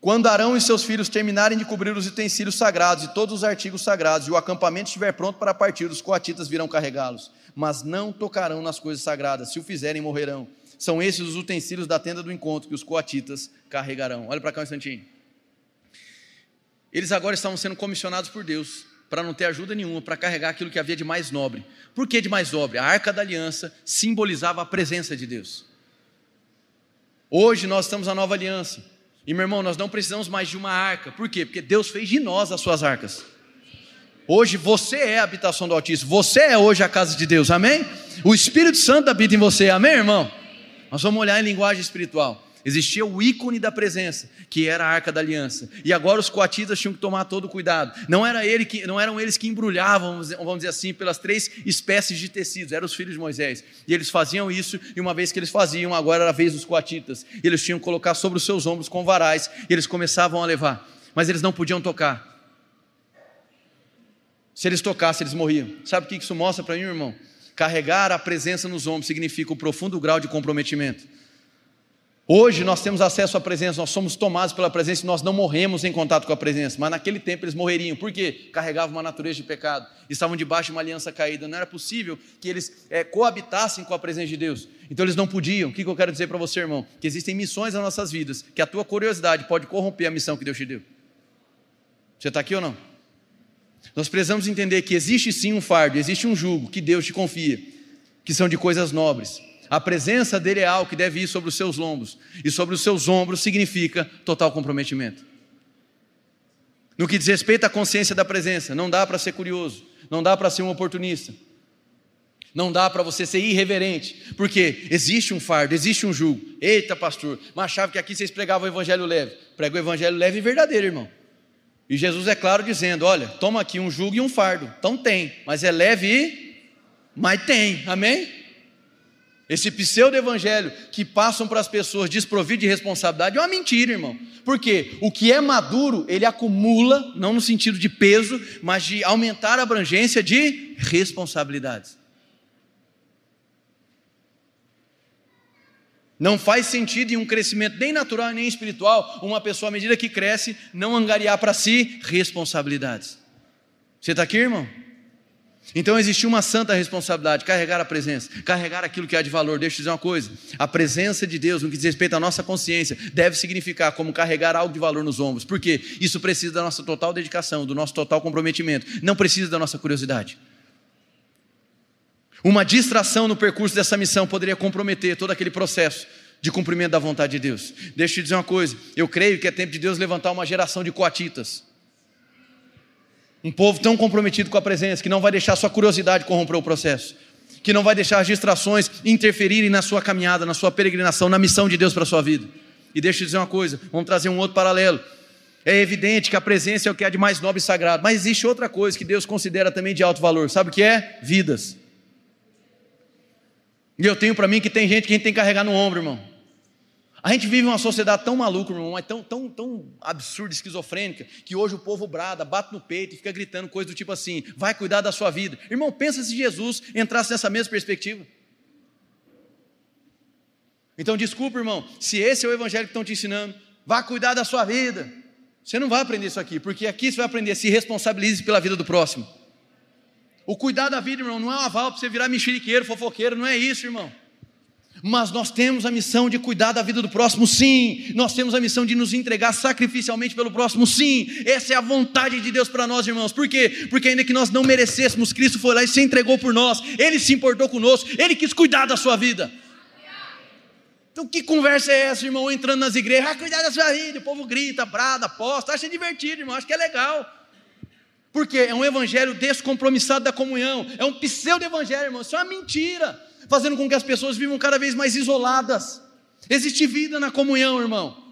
B: Quando Arão e seus filhos terminarem de cobrir os utensílios sagrados e todos os artigos sagrados, e o acampamento estiver pronto para partir, os coatitas virão carregá-los, mas não tocarão nas coisas sagradas. Se o fizerem, morrerão. São esses os utensílios da tenda do encontro que os coatitas carregarão. Olha para cá um instantinho. Eles agora estavam sendo comissionados por Deus para não ter ajuda nenhuma, para carregar aquilo que havia de mais nobre. Por que de mais nobre? A arca da aliança simbolizava a presença de Deus. Hoje nós estamos na nova aliança. E meu irmão, nós não precisamos mais de uma arca. Por quê? Porque Deus fez de nós as suas arcas. Hoje você é a habitação do Altíssimo. Você é hoje a casa de Deus. Amém? O Espírito Santo habita em você. Amém, irmão? Nós vamos olhar em linguagem espiritual. Existia o ícone da presença, que era a arca da aliança. E agora os coatitas tinham que tomar todo o cuidado. Não, era ele que, não eram eles que embrulhavam, vamos dizer assim, pelas três espécies de tecidos, eram os filhos de Moisés. E eles faziam isso, e uma vez que eles faziam, agora era a vez dos coatitas. E eles tinham que colocar sobre os seus ombros com varais, e eles começavam a levar. Mas eles não podiam tocar. Se eles tocassem, eles morriam. Sabe o que isso mostra para mim, irmão? Carregar a presença nos ombros significa um profundo grau de comprometimento. Hoje nós temos acesso à presença, nós somos tomados pela presença e nós não morremos em contato com a presença, mas naquele tempo eles morreriam, por quê? Carregavam uma natureza de pecado, estavam debaixo de uma aliança caída, não era possível que eles é, coabitassem com a presença de Deus, então eles não podiam. O que eu quero dizer para você, irmão? Que existem missões nas nossas vidas, que a tua curiosidade pode corromper a missão que Deus te deu. Você está aqui ou não? Nós precisamos entender que existe sim um fardo, existe um jugo que Deus te confia, que são de coisas nobres a presença dele é algo que deve ir sobre os seus lombos, e sobre os seus ombros significa total comprometimento. No que diz respeito à consciência da presença, não dá para ser curioso, não dá para ser um oportunista, não dá para você ser irreverente, porque existe um fardo, existe um jugo. Eita, pastor, mas achava que aqui vocês pregavam o evangelho leve. Prega o evangelho leve e verdadeiro, irmão. E Jesus é claro dizendo: olha, toma aqui um jugo e um fardo. Então tem, mas é leve e. Mas tem, amém? Esse pseudo-evangelho que passam para as pessoas desprovido de responsabilidade é uma mentira, irmão. Porque o que é maduro, ele acumula, não no sentido de peso, mas de aumentar a abrangência de responsabilidades. Não faz sentido em um crescimento nem natural nem espiritual, uma pessoa, à medida que cresce, não angariar para si responsabilidades. Você está aqui, irmão? Então existe uma santa responsabilidade: carregar a presença, carregar aquilo que há de valor. Deixa eu dizer uma coisa: a presença de Deus, no que diz respeito à nossa consciência, deve significar como carregar algo de valor nos ombros, porque isso precisa da nossa total dedicação, do nosso total comprometimento, não precisa da nossa curiosidade. Uma distração no percurso dessa missão poderia comprometer todo aquele processo de cumprimento da vontade de Deus. Deixa eu te dizer uma coisa: eu creio que é tempo de Deus levantar uma geração de coatitas. Um povo tão comprometido com a presença que não vai deixar sua curiosidade corromper o processo, que não vai deixar as distrações interferirem na sua caminhada, na sua peregrinação, na missão de Deus para a sua vida. E deixa eu dizer uma coisa: vamos trazer um outro paralelo. É evidente que a presença é o que há de mais nobre e sagrado, mas existe outra coisa que Deus considera também de alto valor. Sabe o que é? Vidas. E eu tenho para mim que tem gente que a gente tem que carregar no ombro, irmão. A gente vive uma sociedade tão maluca, irmão, mas tão, tão, tão absurda, esquizofrênica, que hoje o povo brada, bate no peito e fica gritando coisa do tipo assim: vai cuidar da sua vida. Irmão, pensa se Jesus entrasse nessa mesma perspectiva. Então, desculpa, irmão, se esse é o evangelho que estão te ensinando, vá cuidar da sua vida. Você não vai aprender isso aqui, porque aqui você vai aprender, se responsabilize pela vida do próximo. O cuidar da vida, irmão, não é um aval para você virar mexeriqueiro, fofoqueiro, não é isso, irmão. Mas nós temos a missão de cuidar da vida do próximo, sim. Nós temos a missão de nos entregar sacrificialmente pelo próximo, sim. Essa é a vontade de Deus para nós, irmãos. Por quê? Porque ainda que nós não merecêssemos, Cristo foi lá e se entregou por nós. Ele se importou conosco, ele quis cuidar da sua vida. Então, que conversa é essa, irmão? Entrando nas igrejas, ah, cuidar da sua vida. O povo grita, brada, aposta, acha divertido, irmão, acho que é legal. Porque é um evangelho descompromissado da comunhão, é um pseudo-evangelho, irmão, isso é uma mentira, fazendo com que as pessoas vivam cada vez mais isoladas. Existe vida na comunhão, irmão,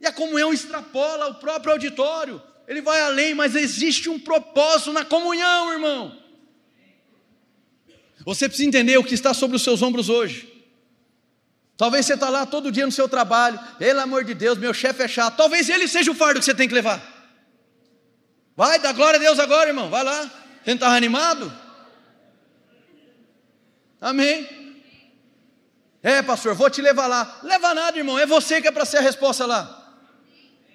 B: e a comunhão extrapola o próprio auditório, ele vai além, mas existe um propósito na comunhão, irmão. Você precisa entender o que está sobre os seus ombros hoje. Talvez você está lá todo dia no seu trabalho, pelo amor de Deus, meu chefe é chato. Talvez ele seja o fardo que você tem que levar. Vai, dá glória a Deus agora, irmão. Vai lá. Você não está animado? Amém. É, pastor, vou te levar lá. Leva nada, irmão. É você que é para ser a resposta lá.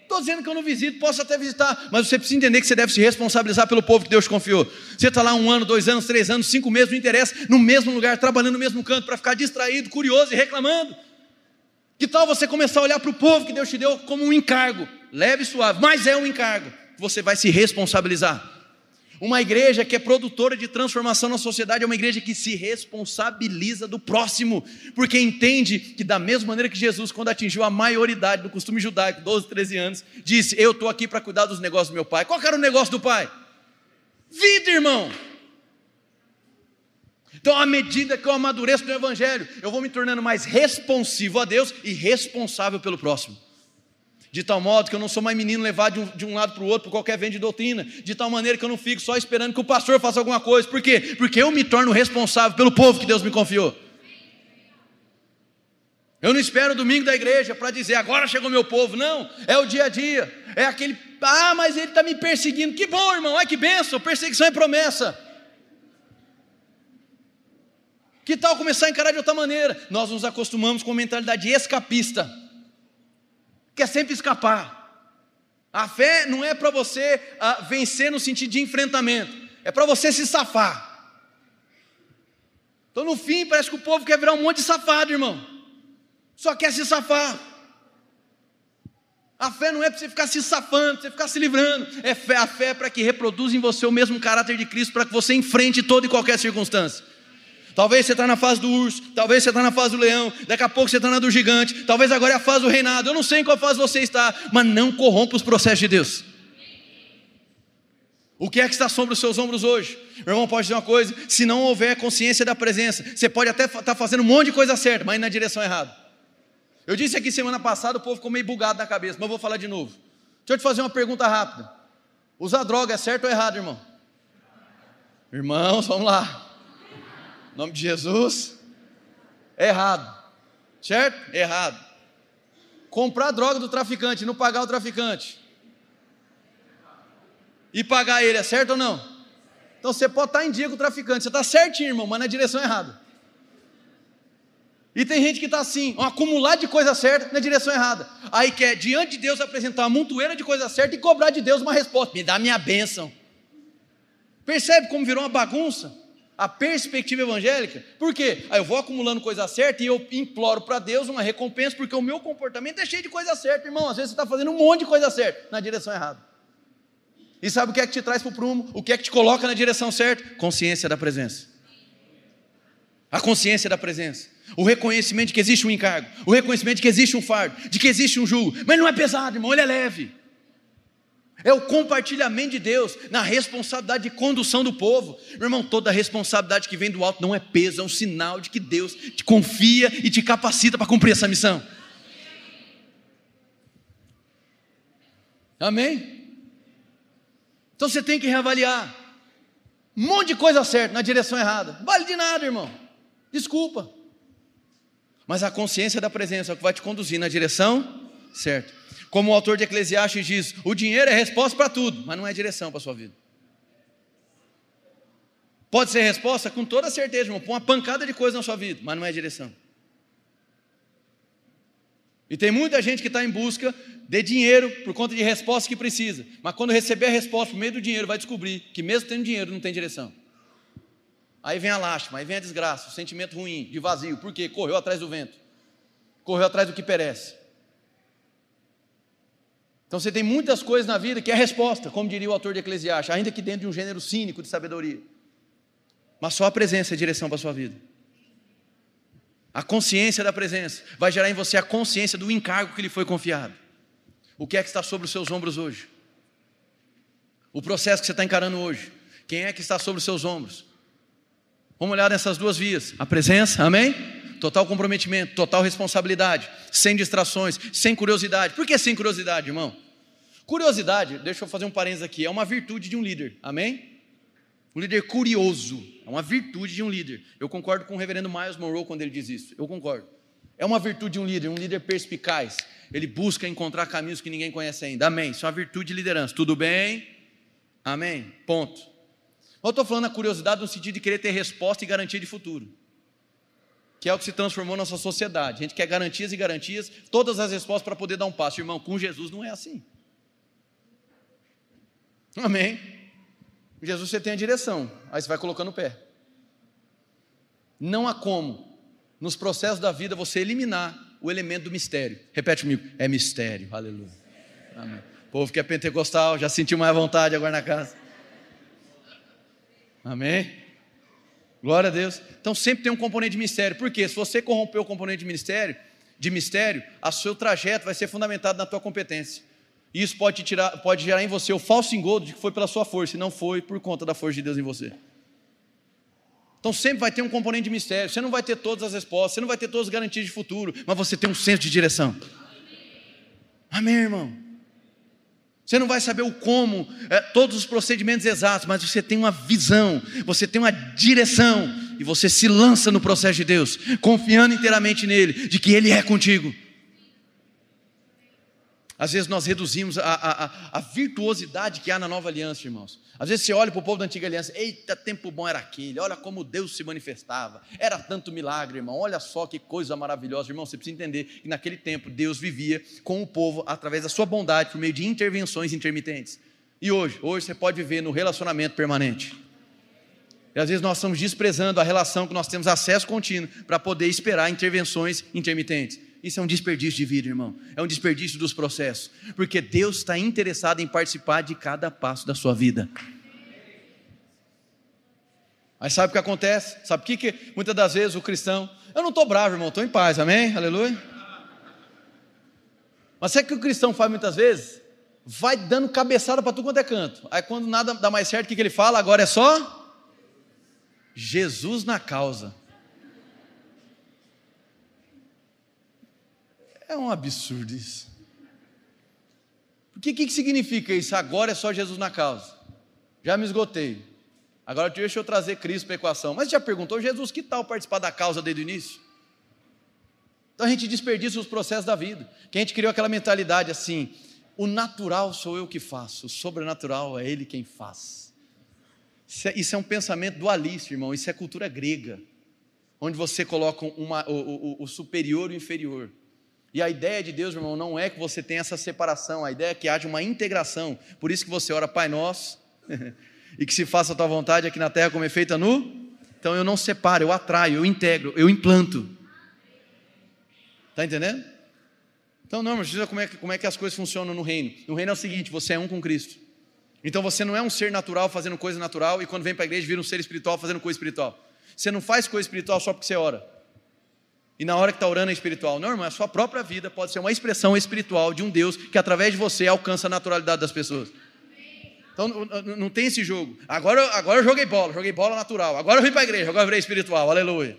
B: Estou dizendo que eu não visito, posso até visitar, mas você precisa entender que você deve se responsabilizar pelo povo que Deus confiou. Você está lá um ano, dois anos, três anos, cinco meses, não interessa, no mesmo lugar, trabalhando no mesmo canto, para ficar distraído, curioso e reclamando. Que tal você começar a olhar para o povo que Deus te deu como um encargo? Leve e suave, mas é um encargo você vai se responsabilizar. Uma igreja que é produtora de transformação na sociedade é uma igreja que se responsabiliza do próximo, porque entende que, da mesma maneira que Jesus, quando atingiu a maioridade do costume judaico, 12, 13 anos, disse: Eu estou aqui para cuidar dos negócios do meu pai. Qual era o negócio do pai? Vida, irmão. Então, à medida que eu amadureço no Evangelho, eu vou me tornando mais responsivo a Deus e responsável pelo próximo de tal modo que eu não sou mais menino levado de um, de um lado para o outro por qualquer vento de doutrina, de tal maneira que eu não fico só esperando que o pastor faça alguma coisa, por quê? Porque eu me torno responsável pelo povo que Deus me confiou. Eu não espero o domingo da igreja para dizer agora chegou meu povo, não, é o dia a dia, é aquele, ah, mas ele está me perseguindo, que bom irmão, é que benção, perseguição é promessa. Que tal começar a encarar de outra maneira? Nós nos acostumamos com mentalidade escapista quer sempre escapar. A fé não é para você uh, vencer no sentido de enfrentamento, é para você se safar. Então, no fim, parece que o povo quer virar um monte de safado, irmão. Só quer se safar. A fé não é para você ficar se safando, você ficar se livrando. É fé, a fé é para que reproduza em você o mesmo caráter de Cristo, para que você enfrente toda e qualquer circunstância. Talvez você está na fase do urso, talvez você está na fase do leão, daqui a pouco você está na do gigante, talvez agora é a fase do reinado. Eu não sei em qual fase você está, mas não corrompa os processos de Deus. O que é que está sobre os seus ombros hoje? Meu irmão, pode dizer uma coisa: se não houver consciência da presença, você pode até estar tá fazendo um monte de coisa certa, mas na direção errada. Eu disse aqui semana passada, o povo ficou meio bugado na cabeça, mas eu vou falar de novo. Deixa eu te fazer uma pergunta rápida. Usar droga é certo ou errado, irmão? Irmãos, vamos lá. Em nome de Jesus. Errado. Certo? Errado. Comprar droga do traficante, não pagar o traficante. E pagar ele, é certo ou não? Então você pode estar em dia com o traficante, você está certinho, irmão, mas na direção errada. E tem gente que está assim, um acumular de coisa certa na direção errada. Aí quer, diante de Deus, apresentar uma montoeira de coisa certa e cobrar de Deus uma resposta. Me dá minha bênção. Percebe como virou uma bagunça? A perspectiva evangélica. Por quê? Aí eu vou acumulando coisa certa e eu imploro para Deus uma recompensa, porque o meu comportamento é cheio de coisa certa, irmão. Às vezes você está fazendo um monte de coisa certa na direção errada. E sabe o que é que te traz para o prumo? O que é que te coloca na direção certa? Consciência da presença. A consciência da presença o reconhecimento de que existe um encargo, o reconhecimento de que existe um fardo, de que existe um jugo, mas não é pesado, irmão, ele é leve. É o compartilhamento de Deus na responsabilidade de condução do povo. Meu irmão, toda responsabilidade que vem do alto não é peso, é um sinal de que Deus te confia e te capacita para cumprir essa missão. Amém? Então você tem que reavaliar. Um monte de coisa certa na direção errada. Vale de nada, irmão. Desculpa. Mas a consciência da presença é o que vai te conduzir na direção certa. Como o autor de Eclesiastes diz: o dinheiro é resposta para tudo, mas não é direção para a sua vida. Pode ser resposta com toda certeza, irmão, para uma pancada de coisa na sua vida, mas não é direção. E tem muita gente que está em busca de dinheiro por conta de respostas que precisa, mas quando receber a resposta por meio do dinheiro, vai descobrir que mesmo tendo dinheiro não tem direção. Aí vem a lástima, aí vem a desgraça, o sentimento ruim, de vazio. Por quê? Correu atrás do vento. Correu atrás do que perece. Então você tem muitas coisas na vida que é resposta, como diria o autor de Eclesiastes, ainda que dentro de um gênero cínico de sabedoria. Mas só a presença é direção para a sua vida. A consciência da presença vai gerar em você a consciência do encargo que lhe foi confiado. O que é que está sobre os seus ombros hoje? O processo que você está encarando hoje. Quem é que está sobre os seus ombros? Vamos olhar nessas duas vias: a presença, amém? Total comprometimento, total responsabilidade, sem distrações, sem curiosidade. Por que sem curiosidade, irmão? Curiosidade, deixa eu fazer um parênteses aqui, é uma virtude de um líder, amém? Um líder curioso, é uma virtude de um líder. Eu concordo com o reverendo Miles Monroe quando ele diz isso, eu concordo. É uma virtude de um líder, um líder perspicaz. Ele busca encontrar caminhos que ninguém conhece ainda, amém? Isso é uma virtude de liderança, tudo bem? Amém? Ponto. Eu estou falando a curiosidade no sentido de querer ter resposta e garantia de futuro. Que é o que se transformou na nossa sociedade. A gente quer garantias e garantias, todas as respostas para poder dar um passo. Irmão, com Jesus não é assim. Amém. Com Jesus você tem a direção, aí você vai colocando o pé. Não há como, nos processos da vida, você eliminar o elemento do mistério. Repete comigo, é mistério, aleluia. Amém. O povo que é pentecostal já sentiu mais vontade agora na casa. Amém? Glória a Deus. Então sempre tem um componente de mistério. Por quê? Se você corromper o componente de mistério, de mistério, o seu trajeto vai ser fundamentado na tua competência. E isso pode, tirar, pode gerar em você o falso engodo de que foi pela sua força, e não foi por conta da força de Deus em você. Então sempre vai ter um componente de mistério. Você não vai ter todas as respostas, você não vai ter todas as garantias de futuro, mas você tem um senso de direção. Amém, irmão? Você não vai saber o como, é, todos os procedimentos exatos, mas você tem uma visão, você tem uma direção, e você se lança no processo de Deus, confiando inteiramente nele, de que Ele é contigo. Às vezes nós reduzimos a, a, a, virtuosidade que há na nova aliança, irmãos. Às vezes você olha para o povo da antiga aliança, eita, tempo bom era aquele, olha como Deus se manifestava, era tanto milagre, irmão, olha só que coisa maravilhosa, irmão. Você precisa entender que naquele tempo Deus vivia com o povo através da sua bondade, por meio de intervenções intermitentes. E hoje, hoje você pode viver no relacionamento permanente. E às vezes nós estamos desprezando a relação que nós temos acesso contínuo para poder esperar intervenções intermitentes. Isso é um desperdício de vida, irmão. É um desperdício dos processos. Porque Deus está interessado em participar de cada passo da sua vida. Mas sabe o que acontece? Sabe o que, que muitas das vezes o cristão. Eu não estou bravo, irmão, estou em paz, amém? Aleluia. Mas sabe o que o cristão faz muitas vezes? Vai dando cabeçada para tudo quanto é canto. Aí quando nada dá mais certo, o que, que ele fala? Agora é só Jesus na causa. É um absurdo isso. O que, que significa isso? Agora é só Jesus na causa. Já me esgotei. Agora deixa eu trazer Cristo para a equação. Mas já perguntou, Jesus, que tal participar da causa desde o início? Então a gente desperdiça os processos da vida. Que a gente criou aquela mentalidade assim: o natural sou eu que faço, o sobrenatural é Ele quem faz. Isso é, isso é um pensamento dualista, irmão. Isso é cultura grega, onde você coloca uma, o, o, o superior e o inferior. E a ideia de Deus, irmão, não é que você tenha essa separação, a ideia é que haja uma integração. Por isso que você ora, Pai Nosso, *laughs* e que se faça a tua vontade aqui na terra como é feita no. Então eu não separo, eu atraio, eu integro, eu implanto. Está entendendo? Então, não, mas como é, como é que as coisas funcionam no reino? No reino é o seguinte: você é um com Cristo. Então você não é um ser natural fazendo coisa natural e quando vem para a igreja vira um ser espiritual fazendo coisa espiritual. Você não faz coisa espiritual só porque você ora. E na hora que está orando é espiritual. Não, irmão, a sua própria vida pode ser uma expressão espiritual de um Deus que através de você alcança a naturalidade das pessoas. Então não, tem esse jogo. Agora, agora eu joguei bola, joguei bola natural. Agora eu vim para a igreja, agora eu virei espiritual. Aleluia.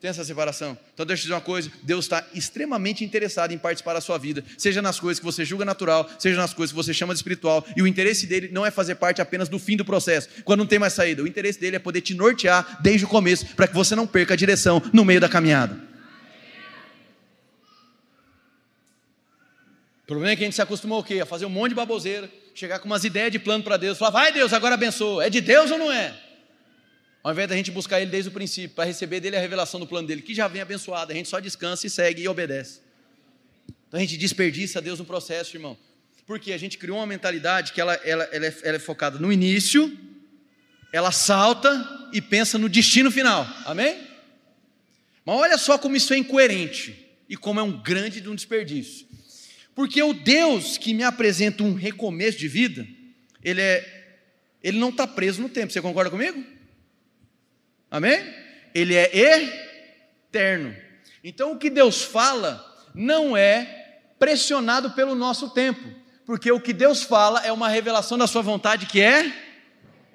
B: Tem essa separação. Então deixa eu dizer uma coisa: Deus está extremamente interessado em participar da sua vida, seja nas coisas que você julga natural, seja nas coisas que você chama de espiritual. E o interesse dele não é fazer parte apenas do fim do processo, quando não tem mais saída. O interesse dele é poder te nortear desde o começo, para que você não perca a direção no meio da caminhada. O problema é que a gente se acostumou o quê? A fazer um monte de baboseira, chegar com umas ideias de plano para Deus, falar, vai Deus, agora abençoa. É de Deus ou não é? Ao invés da gente buscar Ele desde o princípio, para receber dele a revelação do plano dele, que já vem abençoado, a gente só descansa e segue e obedece. Então a gente desperdiça Deus no processo, irmão. Porque a gente criou uma mentalidade que ela, ela, ela, é, ela é focada no início, ela salta e pensa no destino final. Amém? Mas olha só como isso é incoerente e como é um grande um desperdício. Porque o Deus que me apresenta um recomeço de vida, ele é, ele não está preso no tempo. Você concorda comigo? Amém? Ele é eterno. Então o que Deus fala não é pressionado pelo nosso tempo, porque o que Deus fala é uma revelação da sua vontade que é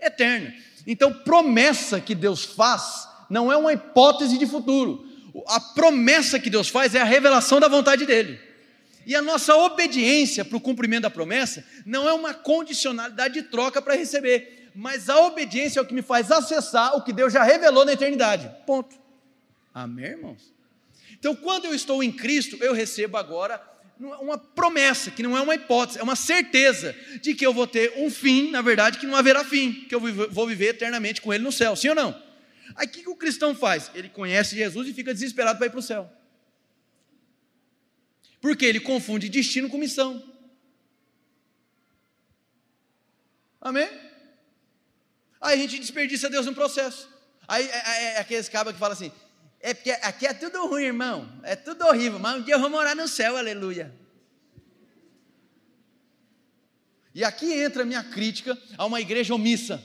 B: eterna. Então promessa que Deus faz não é uma hipótese de futuro. A promessa que Deus faz é a revelação da vontade dele. E a nossa obediência para o cumprimento da promessa não é uma condicionalidade de troca para receber mas a obediência é o que me faz acessar o que Deus já revelou na eternidade. Ponto. Amém, irmãos? Então, quando eu estou em Cristo, eu recebo agora uma promessa, que não é uma hipótese, é uma certeza de que eu vou ter um fim, na verdade, que não haverá fim, que eu vou viver eternamente com Ele no céu, sim ou não? Aí o que, o cristão faz? Ele conhece Jesus e fica desesperado para ir para o céu. Porque ele confunde destino com missão. Amém? Aí a gente desperdiça Deus no processo. Aí é, é, é aqueles cabos que falam assim: é porque aqui é tudo ruim, irmão, é tudo horrível, mas um dia eu vou morar no céu, aleluia. E aqui entra a minha crítica a uma igreja omissa.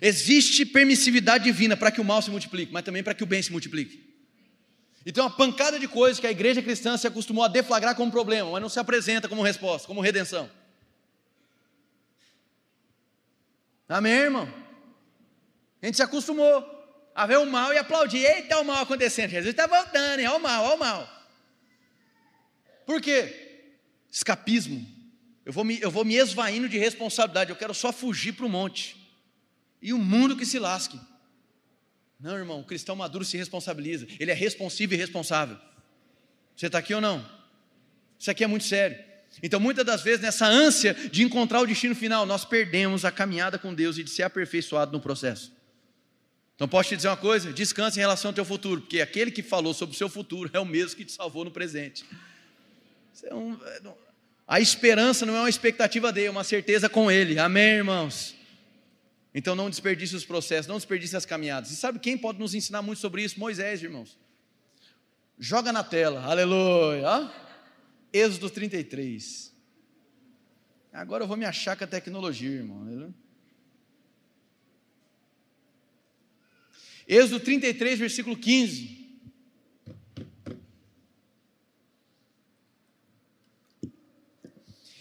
B: Existe permissividade divina para que o mal se multiplique, mas também para que o bem se multiplique. Então, uma pancada de coisas que a igreja cristã se acostumou a deflagrar como problema, mas não se apresenta como resposta, como redenção. Amém, irmão? A gente se acostumou a ver o mal e aplaudir. Eita, o mal acontecendo. Jesus está voltando, hein? Olha o mal, olha o mal. Por quê? Escapismo. Eu vou, me, eu vou me esvaindo de responsabilidade. Eu quero só fugir para o monte. E o mundo que se lasque. Não, irmão, o cristão maduro se responsabiliza. Ele é responsivo e responsável. Você está aqui ou não? Isso aqui é muito sério. Então, muitas das vezes, nessa ânsia de encontrar o destino final, nós perdemos a caminhada com Deus e de ser aperfeiçoado no processo. Então, posso te dizer uma coisa? Descanse em relação ao teu futuro, porque aquele que falou sobre o seu futuro é o mesmo que te salvou no presente. É a esperança não é uma expectativa dele, é uma certeza com ele. Amém, irmãos? Então, não desperdice os processos, não desperdice as caminhadas. E sabe quem pode nos ensinar muito sobre isso? Moisés, irmãos. Joga na tela, aleluia. Êxodo 33. Agora eu vou me achar com a tecnologia, irmão. Êxodo 33, versículo 15.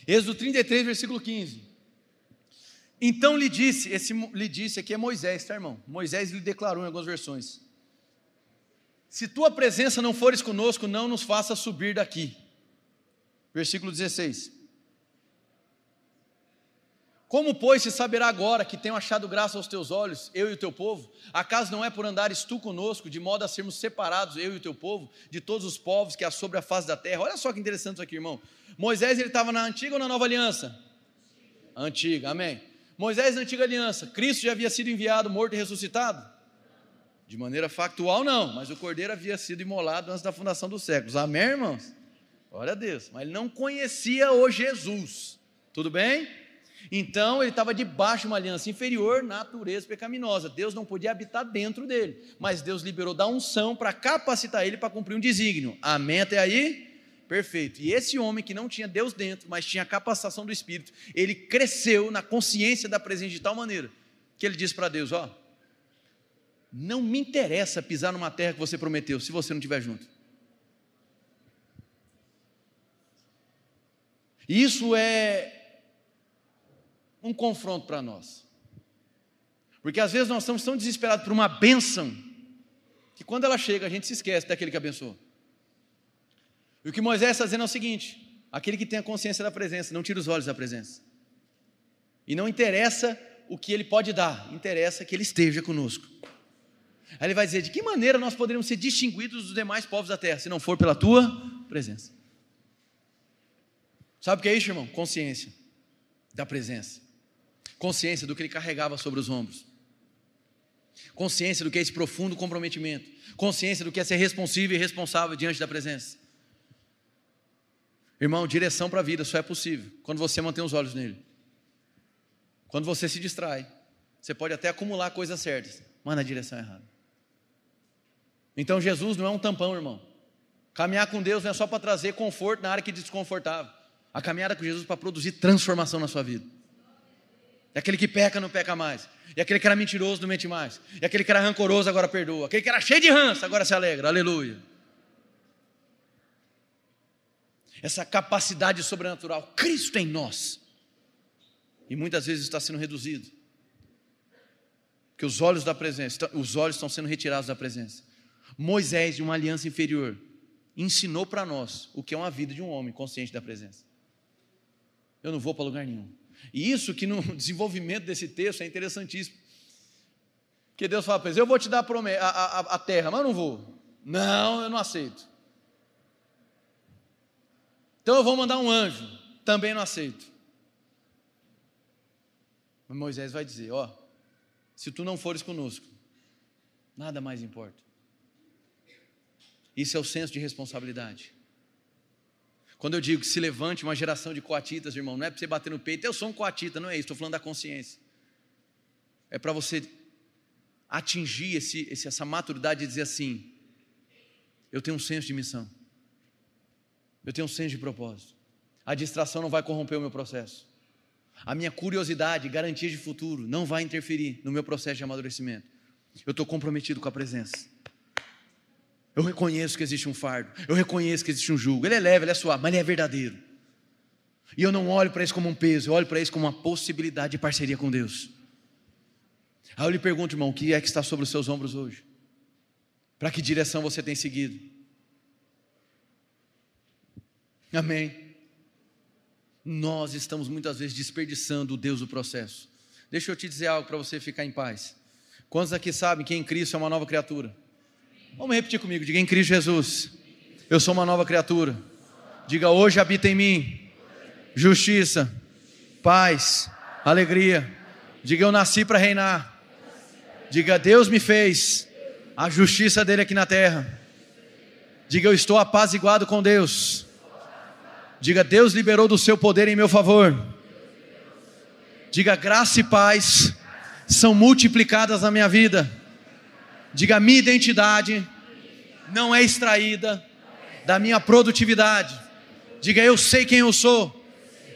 B: Êxodo 33, versículo 15. Então lhe disse, esse lhe disse aqui é Moisés, tá, irmão? Moisés lhe declarou em algumas versões: Se tua presença não fores conosco, não nos faça subir daqui. Versículo 16. Como, pois, se saberá agora que tenho achado graça aos teus olhos, eu e o teu povo? Acaso não é por andares tu conosco, de modo a sermos separados, eu e o teu povo, de todos os povos que há sobre a face da terra? Olha só que interessante isso aqui, irmão. Moisés, ele estava na antiga ou na nova aliança? Antiga, amém. Moisés na antiga aliança, Cristo já havia sido enviado, morto e ressuscitado? De maneira factual, não, mas o cordeiro havia sido imolado antes da fundação dos séculos. Amém, irmãos? Glória a Deus. Mas ele não conhecia o Jesus. Tudo bem? Então ele estava debaixo de uma aliança inferior, natureza pecaminosa. Deus não podia habitar dentro dele, mas Deus liberou da unção para capacitar ele para cumprir um desígnio. Amém até aí? Perfeito. E esse homem que não tinha Deus dentro, mas tinha a capacitação do Espírito, ele cresceu na consciência da presença de tal maneira que ele disse para Deus: Ó, não me interessa pisar numa terra que você prometeu, se você não estiver junto. Isso é um confronto para nós. Porque às vezes nós estamos tão desesperados por uma bênção, que quando ela chega, a gente se esquece daquele que abençoou. E o que Moisés está dizendo é o seguinte: aquele que tem a consciência da presença, não tira os olhos da presença. E não interessa o que ele pode dar, interessa que ele esteja conosco. Aí ele vai dizer: de que maneira nós poderíamos ser distinguidos dos demais povos da terra, se não for pela tua presença? Sabe o que é isso, irmão? Consciência da presença consciência do que ele carregava sobre os ombros, consciência do que é esse profundo comprometimento, consciência do que é ser responsivo e responsável diante da presença. Irmão, direção para a vida só é possível quando você mantém os olhos nele. Quando você se distrai, você pode até acumular coisas certas, mas na direção errada. Então Jesus não é um tampão, irmão. Caminhar com Deus não é só para trazer conforto na área que desconfortável. A caminhada com Jesus é para produzir transformação na sua vida. E aquele que peca não peca mais. E aquele que era mentiroso não mente mais. E aquele que era rancoroso agora perdoa. Aquele que era cheio de ranço agora se alegra. Aleluia. Essa capacidade sobrenatural, Cristo em nós. E muitas vezes está sendo reduzido. Porque os olhos da presença, os olhos estão sendo retirados da presença. Moisés, de uma aliança inferior, ensinou para nós o que é uma vida de um homem consciente da presença. Eu não vou para lugar nenhum. E isso que no *laughs* desenvolvimento desse texto é interessantíssimo. Porque Deus fala para eles: Eu vou te dar a, a, a terra, mas eu não vou. Não, eu não aceito. Então eu vou mandar um anjo, também não aceito. Mas Moisés vai dizer: Ó, se tu não fores conosco, nada mais importa. Isso é o senso de responsabilidade. Quando eu digo que se levante uma geração de coatitas, irmão, não é para você bater no peito, eu sou um coatita, não é isso, estou falando da consciência. É para você atingir esse, essa maturidade e dizer assim: eu tenho um senso de missão, eu tenho um senso de propósito. A distração não vai corromper o meu processo. A minha curiosidade, garantia de futuro, não vai interferir no meu processo de amadurecimento. Eu estou comprometido com a presença. Eu reconheço que existe um fardo, eu reconheço que existe um jugo. Ele é leve, ele é suave, mas ele é verdadeiro. E eu não olho para isso como um peso, eu olho para isso como uma possibilidade de parceria com Deus. Aí eu lhe pergunto, irmão, o que é que está sobre os seus ombros hoje? Para que direção você tem seguido? Amém. Nós estamos muitas vezes desperdiçando o Deus do processo. Deixa eu te dizer algo para você ficar em paz. Quantos aqui sabem que em Cristo é uma nova criatura? Vamos repetir comigo. Diga em Cristo Jesus. Eu sou uma nova criatura. Diga hoje habita em mim justiça, paz, alegria. Diga eu nasci para reinar. Diga Deus me fez a justiça dele aqui na terra. Diga eu estou apaziguado com Deus. Diga Deus liberou do seu poder em meu favor. Diga graça e paz são multiplicadas na minha vida Diga: minha identidade não é extraída da minha produtividade. Diga: eu sei quem eu sou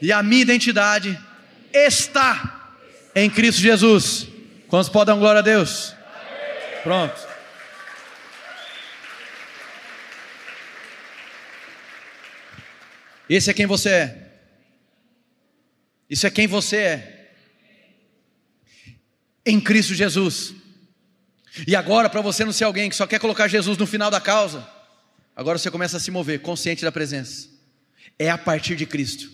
B: e a minha identidade está em Cristo Jesus. Quantos podem dar glória a Deus? Pronto. Esse é quem você é. Isso é quem você é. Em Cristo Jesus. E agora, para você não ser alguém que só quer colocar Jesus no final da causa, agora você começa a se mover consciente da presença. é a partir de Cristo.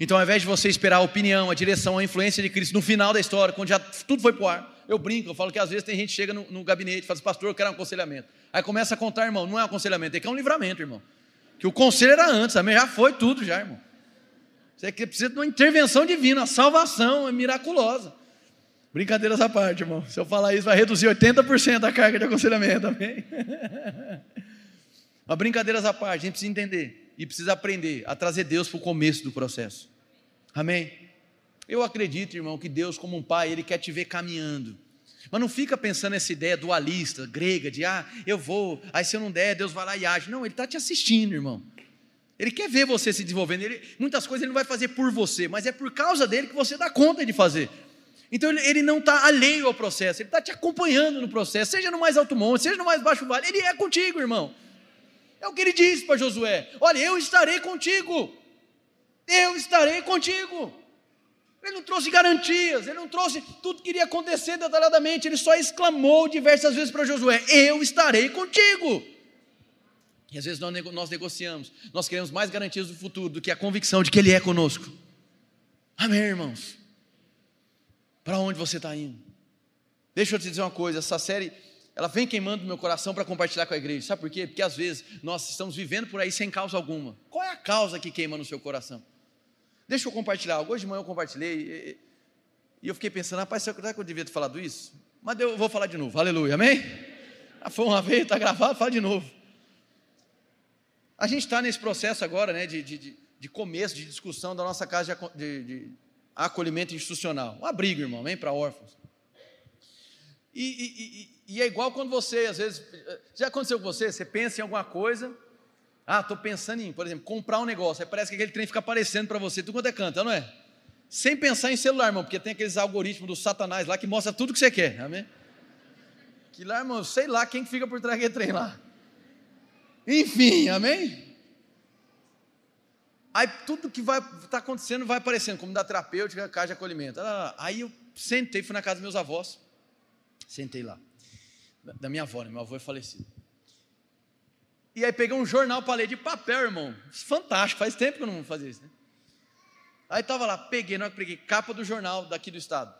B: Então, ao invés de você esperar a opinião, a direção, a influência de Cristo no final da história, quando já tudo foi para o ar, eu brinco, eu falo que às vezes tem gente que chega no, no gabinete e fala assim, pastor, eu quero um aconselhamento. Aí começa a contar, irmão, não é um aconselhamento, é que é um livramento, irmão. Que o conselho era antes, também já foi tudo, já, irmão. Você precisa de uma intervenção divina, a salvação é miraculosa. Brincadeiras à parte, irmão. Se eu falar isso, vai reduzir 80% da carga de aconselhamento, amém? *laughs* Mas brincadeiras à parte, a gente precisa entender e precisa aprender a trazer Deus para o começo do processo. Amém? Eu acredito, irmão, que Deus, como um pai, Ele quer te ver caminhando. Mas não fica pensando nessa ideia dualista, grega, de ah, eu vou, aí se eu não der, Deus vai lá e age. Não, Ele está te assistindo, irmão. Ele quer ver você se desenvolvendo. Ele, muitas coisas Ele não vai fazer por você, mas é por causa dele que você dá conta de fazer. Então ele, não está alheio ao processo, ele está te acompanhando no processo, seja no mais alto monte, seja no mais baixo vale, ele é contigo, irmão. É o que ele disse para Josué: Olha, eu estarei contigo, eu estarei contigo. Ele não trouxe garantias, ele não trouxe tudo que iria acontecer detalhadamente, ele só exclamou diversas vezes para Josué: Eu estarei contigo. E às vezes nós, nós negociamos, nós queremos mais garantias do futuro do que a convicção de que Ele é conosco. Amém, irmãos? Para onde você está indo? Deixa eu te dizer uma coisa: essa série ela vem queimando meu coração para compartilhar com a igreja. Sabe por quê? Porque às vezes nós estamos vivendo por aí sem causa alguma. Qual é a causa que queima no seu coração? Deixa eu compartilhar algo. Hoje de manhã eu compartilhei e eu fiquei pensando, rapaz, será que eu devia ter falado isso? Mas eu vou falar de novo, aleluia, amém? Ah, foi uma vez, está gravado, fala de novo. A gente está nesse processo agora, né, de, de, de, começo, de discussão da nossa casa de, de acolhimento institucional. Um abrigo, irmão, amém, para órfãos. E, e, e, e, é igual quando você, às vezes, já aconteceu com você, você pensa em alguma coisa, ah, estou pensando em, por exemplo, comprar um negócio. Aí parece que aquele trem fica aparecendo para você, tudo quanto é canto, não é? Sem pensar em celular, irmão, porque tem aqueles algoritmos do Satanás lá que mostra tudo que você quer, amém? Que lá, irmão, sei lá quem fica por trás daquele trem lá. Enfim, amém? Aí tudo que vai tá acontecendo vai aparecendo, como da terapêutica, casa de acolhimento. Aí eu sentei, fui na casa dos meus avós, sentei lá, da minha avó, né? meu avô é falecido. E aí peguei um jornal para ler de papel, irmão. Fantástico, faz tempo que eu não fazia isso, né? Aí estava lá, peguei, não peguei capa do jornal daqui do estado.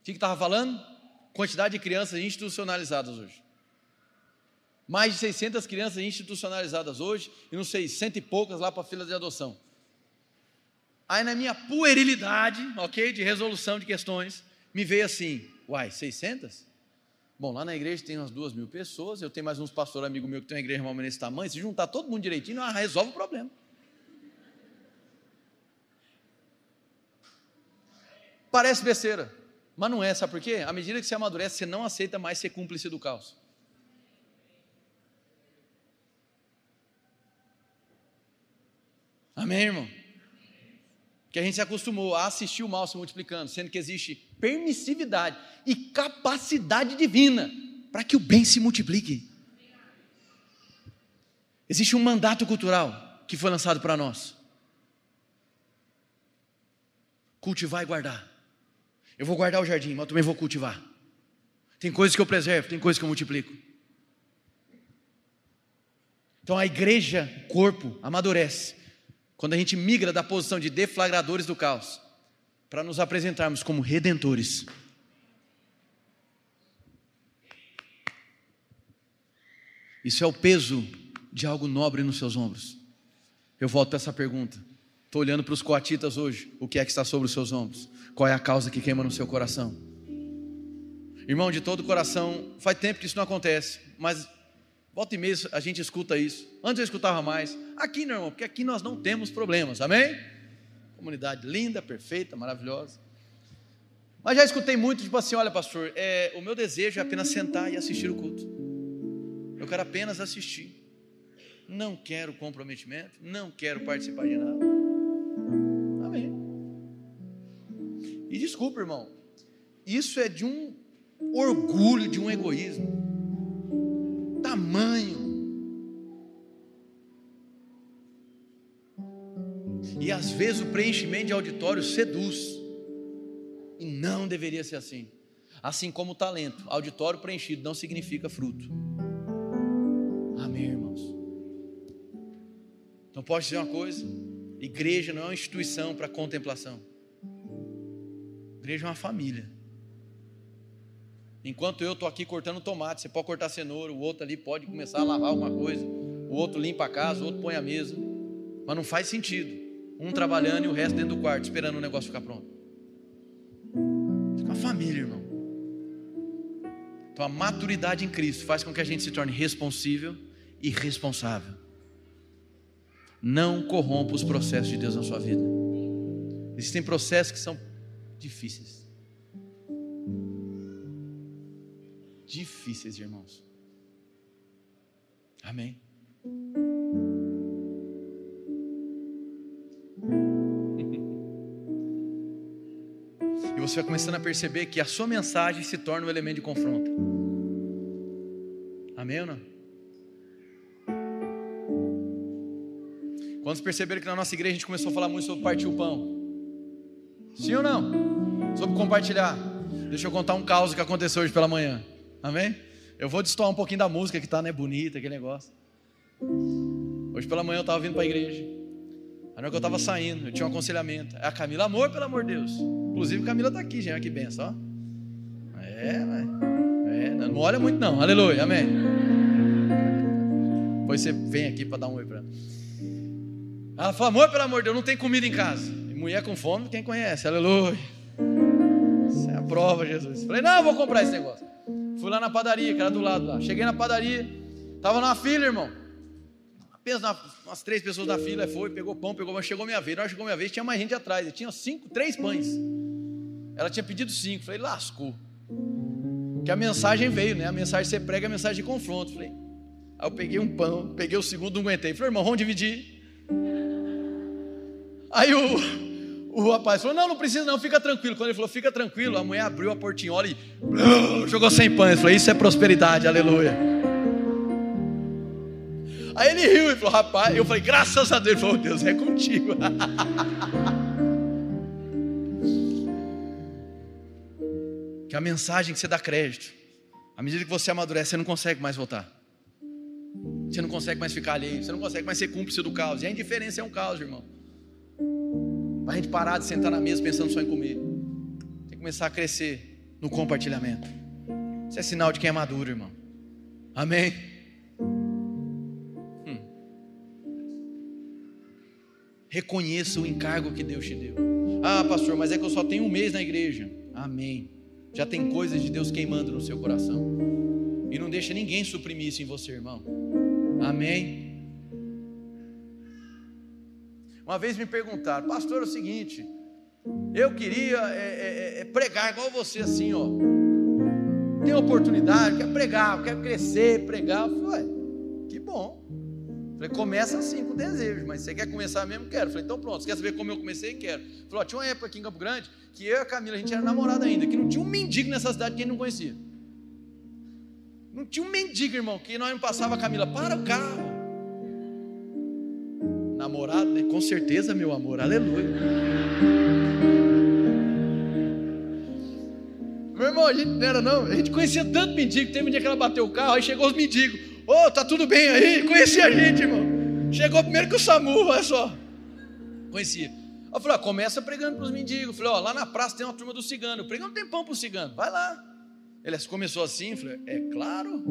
B: O que estava falando? Quantidade de crianças institucionalizadas hoje. Mais de 600 crianças institucionalizadas hoje, e não sei, cento e poucas lá para a fila de adoção. Aí na minha puerilidade, ok, de resolução de questões, me veio assim, uai, 600? Bom, lá na igreja tem umas duas mil pessoas, eu tenho mais uns pastores amigos meus que tem uma igreja mais nesse tamanho, se juntar todo mundo direitinho, ah, resolve o problema. Parece besteira, mas não é, sabe por quê? À medida que você amadurece, você não aceita mais ser cúmplice do caos. Amém, irmão? Que a gente se acostumou a assistir o mal se multiplicando, sendo que existe permissividade e capacidade divina para que o bem se multiplique. Existe um mandato cultural que foi lançado para nós: cultivar e guardar. Eu vou guardar o jardim, mas eu também vou cultivar. Tem coisas que eu preservo, tem coisas que eu multiplico. Então a igreja, corpo, amadurece quando a gente migra da posição de deflagradores do caos para nos apresentarmos como redentores. Isso é o peso de algo nobre nos seus ombros. Eu volto para essa pergunta. Estou olhando para os coatitas hoje. O que é que está sobre os seus ombros? Qual é a causa que queima no seu coração? Irmão, de todo coração, faz tempo que isso não acontece, mas volta e meia a gente escuta isso. Antes eu escutava mais. Aqui não, irmão, porque aqui nós não temos problemas, amém? Comunidade linda, perfeita, maravilhosa. Mas já escutei muito, tipo assim: olha, pastor, é, o meu desejo é apenas sentar e assistir o culto. Eu quero apenas assistir. Não quero comprometimento, não quero participar de nada. Amém. E desculpa, irmão, isso é de um orgulho, de um egoísmo. Tamanho. E às vezes o preenchimento de auditório seduz. E não deveria ser assim. Assim como o talento, auditório preenchido não significa fruto. Amém, irmãos. Então posso dizer uma coisa? Igreja não é uma instituição para contemplação. Igreja é uma família. Enquanto eu estou aqui cortando tomate, você pode cortar cenoura, o outro ali pode começar a lavar alguma coisa, o outro limpa a casa, o outro põe a mesa. Mas não faz sentido. Um trabalhando e o resto dentro do quarto, esperando o negócio ficar pronto. Fica uma família, irmão. Então a maturidade em Cristo faz com que a gente se torne responsível e responsável. Não corrompa os processos de Deus na sua vida. Existem processos que são difíceis. Difíceis, irmãos. Amém. *laughs* E você vai começando a perceber que a sua mensagem se torna um elemento de confronto. Amém ou não? Quando perceberam que na nossa igreja a gente começou a falar muito sobre partir o pão? Sim ou não? Sobre compartilhar. Deixa eu contar um caos que aconteceu hoje pela manhã. Amém? Eu vou destoar um pouquinho da música que tá, né, bonita, aquele negócio. Hoje pela manhã eu estava vindo para a igreja. A hora que eu estava saindo, eu tinha um aconselhamento. É a Camila, amor, pelo amor de Deus. Inclusive, Camila está aqui, gente. Que benção, ó. É, é, não olha muito, não. Aleluia, amém. Depois você vem aqui para dar um oi para ela. Ela amor, pelo amor de Deus, não tem comida em casa. E mulher com fome, quem conhece? Aleluia. Isso é a prova, Jesus. Falei, não, eu vou comprar esse negócio. Fui lá na padaria, que era do lado lá. Cheguei na padaria, tava na fila, irmão. Apenas umas três pessoas na fila, foi, pegou pão, pegou, mas chegou minha vez. Na hora chegou minha vez, tinha mais gente atrás. E tinha cinco, três pães. Ela tinha pedido cinco. Falei, lascou. Que a mensagem veio, né? A mensagem você prega, a mensagem de confronto. Falei, aí eu peguei um pão, peguei o segundo, não aguentei. Falei, irmão, vamos dividir. Aí o, o rapaz falou: Não, não precisa, não, fica tranquilo. Quando ele falou, fica tranquilo, a mulher abriu a portinhola e jogou sem pães. Falei: Isso é prosperidade, aleluia. Aí ele riu e falou: Rapaz, eu falei: Graças a Deus. Ele falou: Deus é contigo. *laughs* que a mensagem que você dá crédito, à medida que você amadurece, você não consegue mais voltar. Você não consegue mais ficar alheio, você não consegue mais ser cúmplice do caos. E a indiferença é um caos, irmão. Para a gente parar de sentar na mesa pensando só em comer. Tem que começar a crescer no compartilhamento. Isso é sinal de quem é maduro, irmão. Amém? Hum. Reconheça o encargo que Deus te deu. Ah, pastor, mas é que eu só tenho um mês na igreja. Amém. Já tem coisas de Deus queimando no seu coração. E não deixa ninguém suprimir isso em você, irmão. Amém. Uma vez me perguntaram, pastor, é o seguinte, eu queria é, é, é, é pregar igual você, assim, ó. Tem oportunidade, quer pregar, quer crescer, pregar. Eu falei, que bom. Falei, começa assim com desejo, mas você quer começar mesmo? Quero. Falei, então pronto, você quer saber como eu comecei? Quero. Falou, tinha uma época aqui em Campo Grande que eu e a Camila, a gente era namorada ainda, que não tinha um mendigo nessa cidade que a gente não conhecia. Não tinha um mendigo, irmão, que nós não passava a Camila, para o carro namorado, né? Com certeza, meu amor, aleluia. Meu irmão, a gente não era não, a gente conhecia tanto mendigo, teve um dia que ela bateu o carro, aí chegou os mendigos, ô, oh, tá tudo bem aí? Conhecia a gente, irmão. Chegou primeiro que o SAMU, olha só. Conhecia. Eu falei, ó, começa pregando para os mendigos. Eu falei, ó, lá na praça tem uma turma do cigano. Prega um tempão para o cigano, vai lá. Ele começou assim, eu falei, é claro.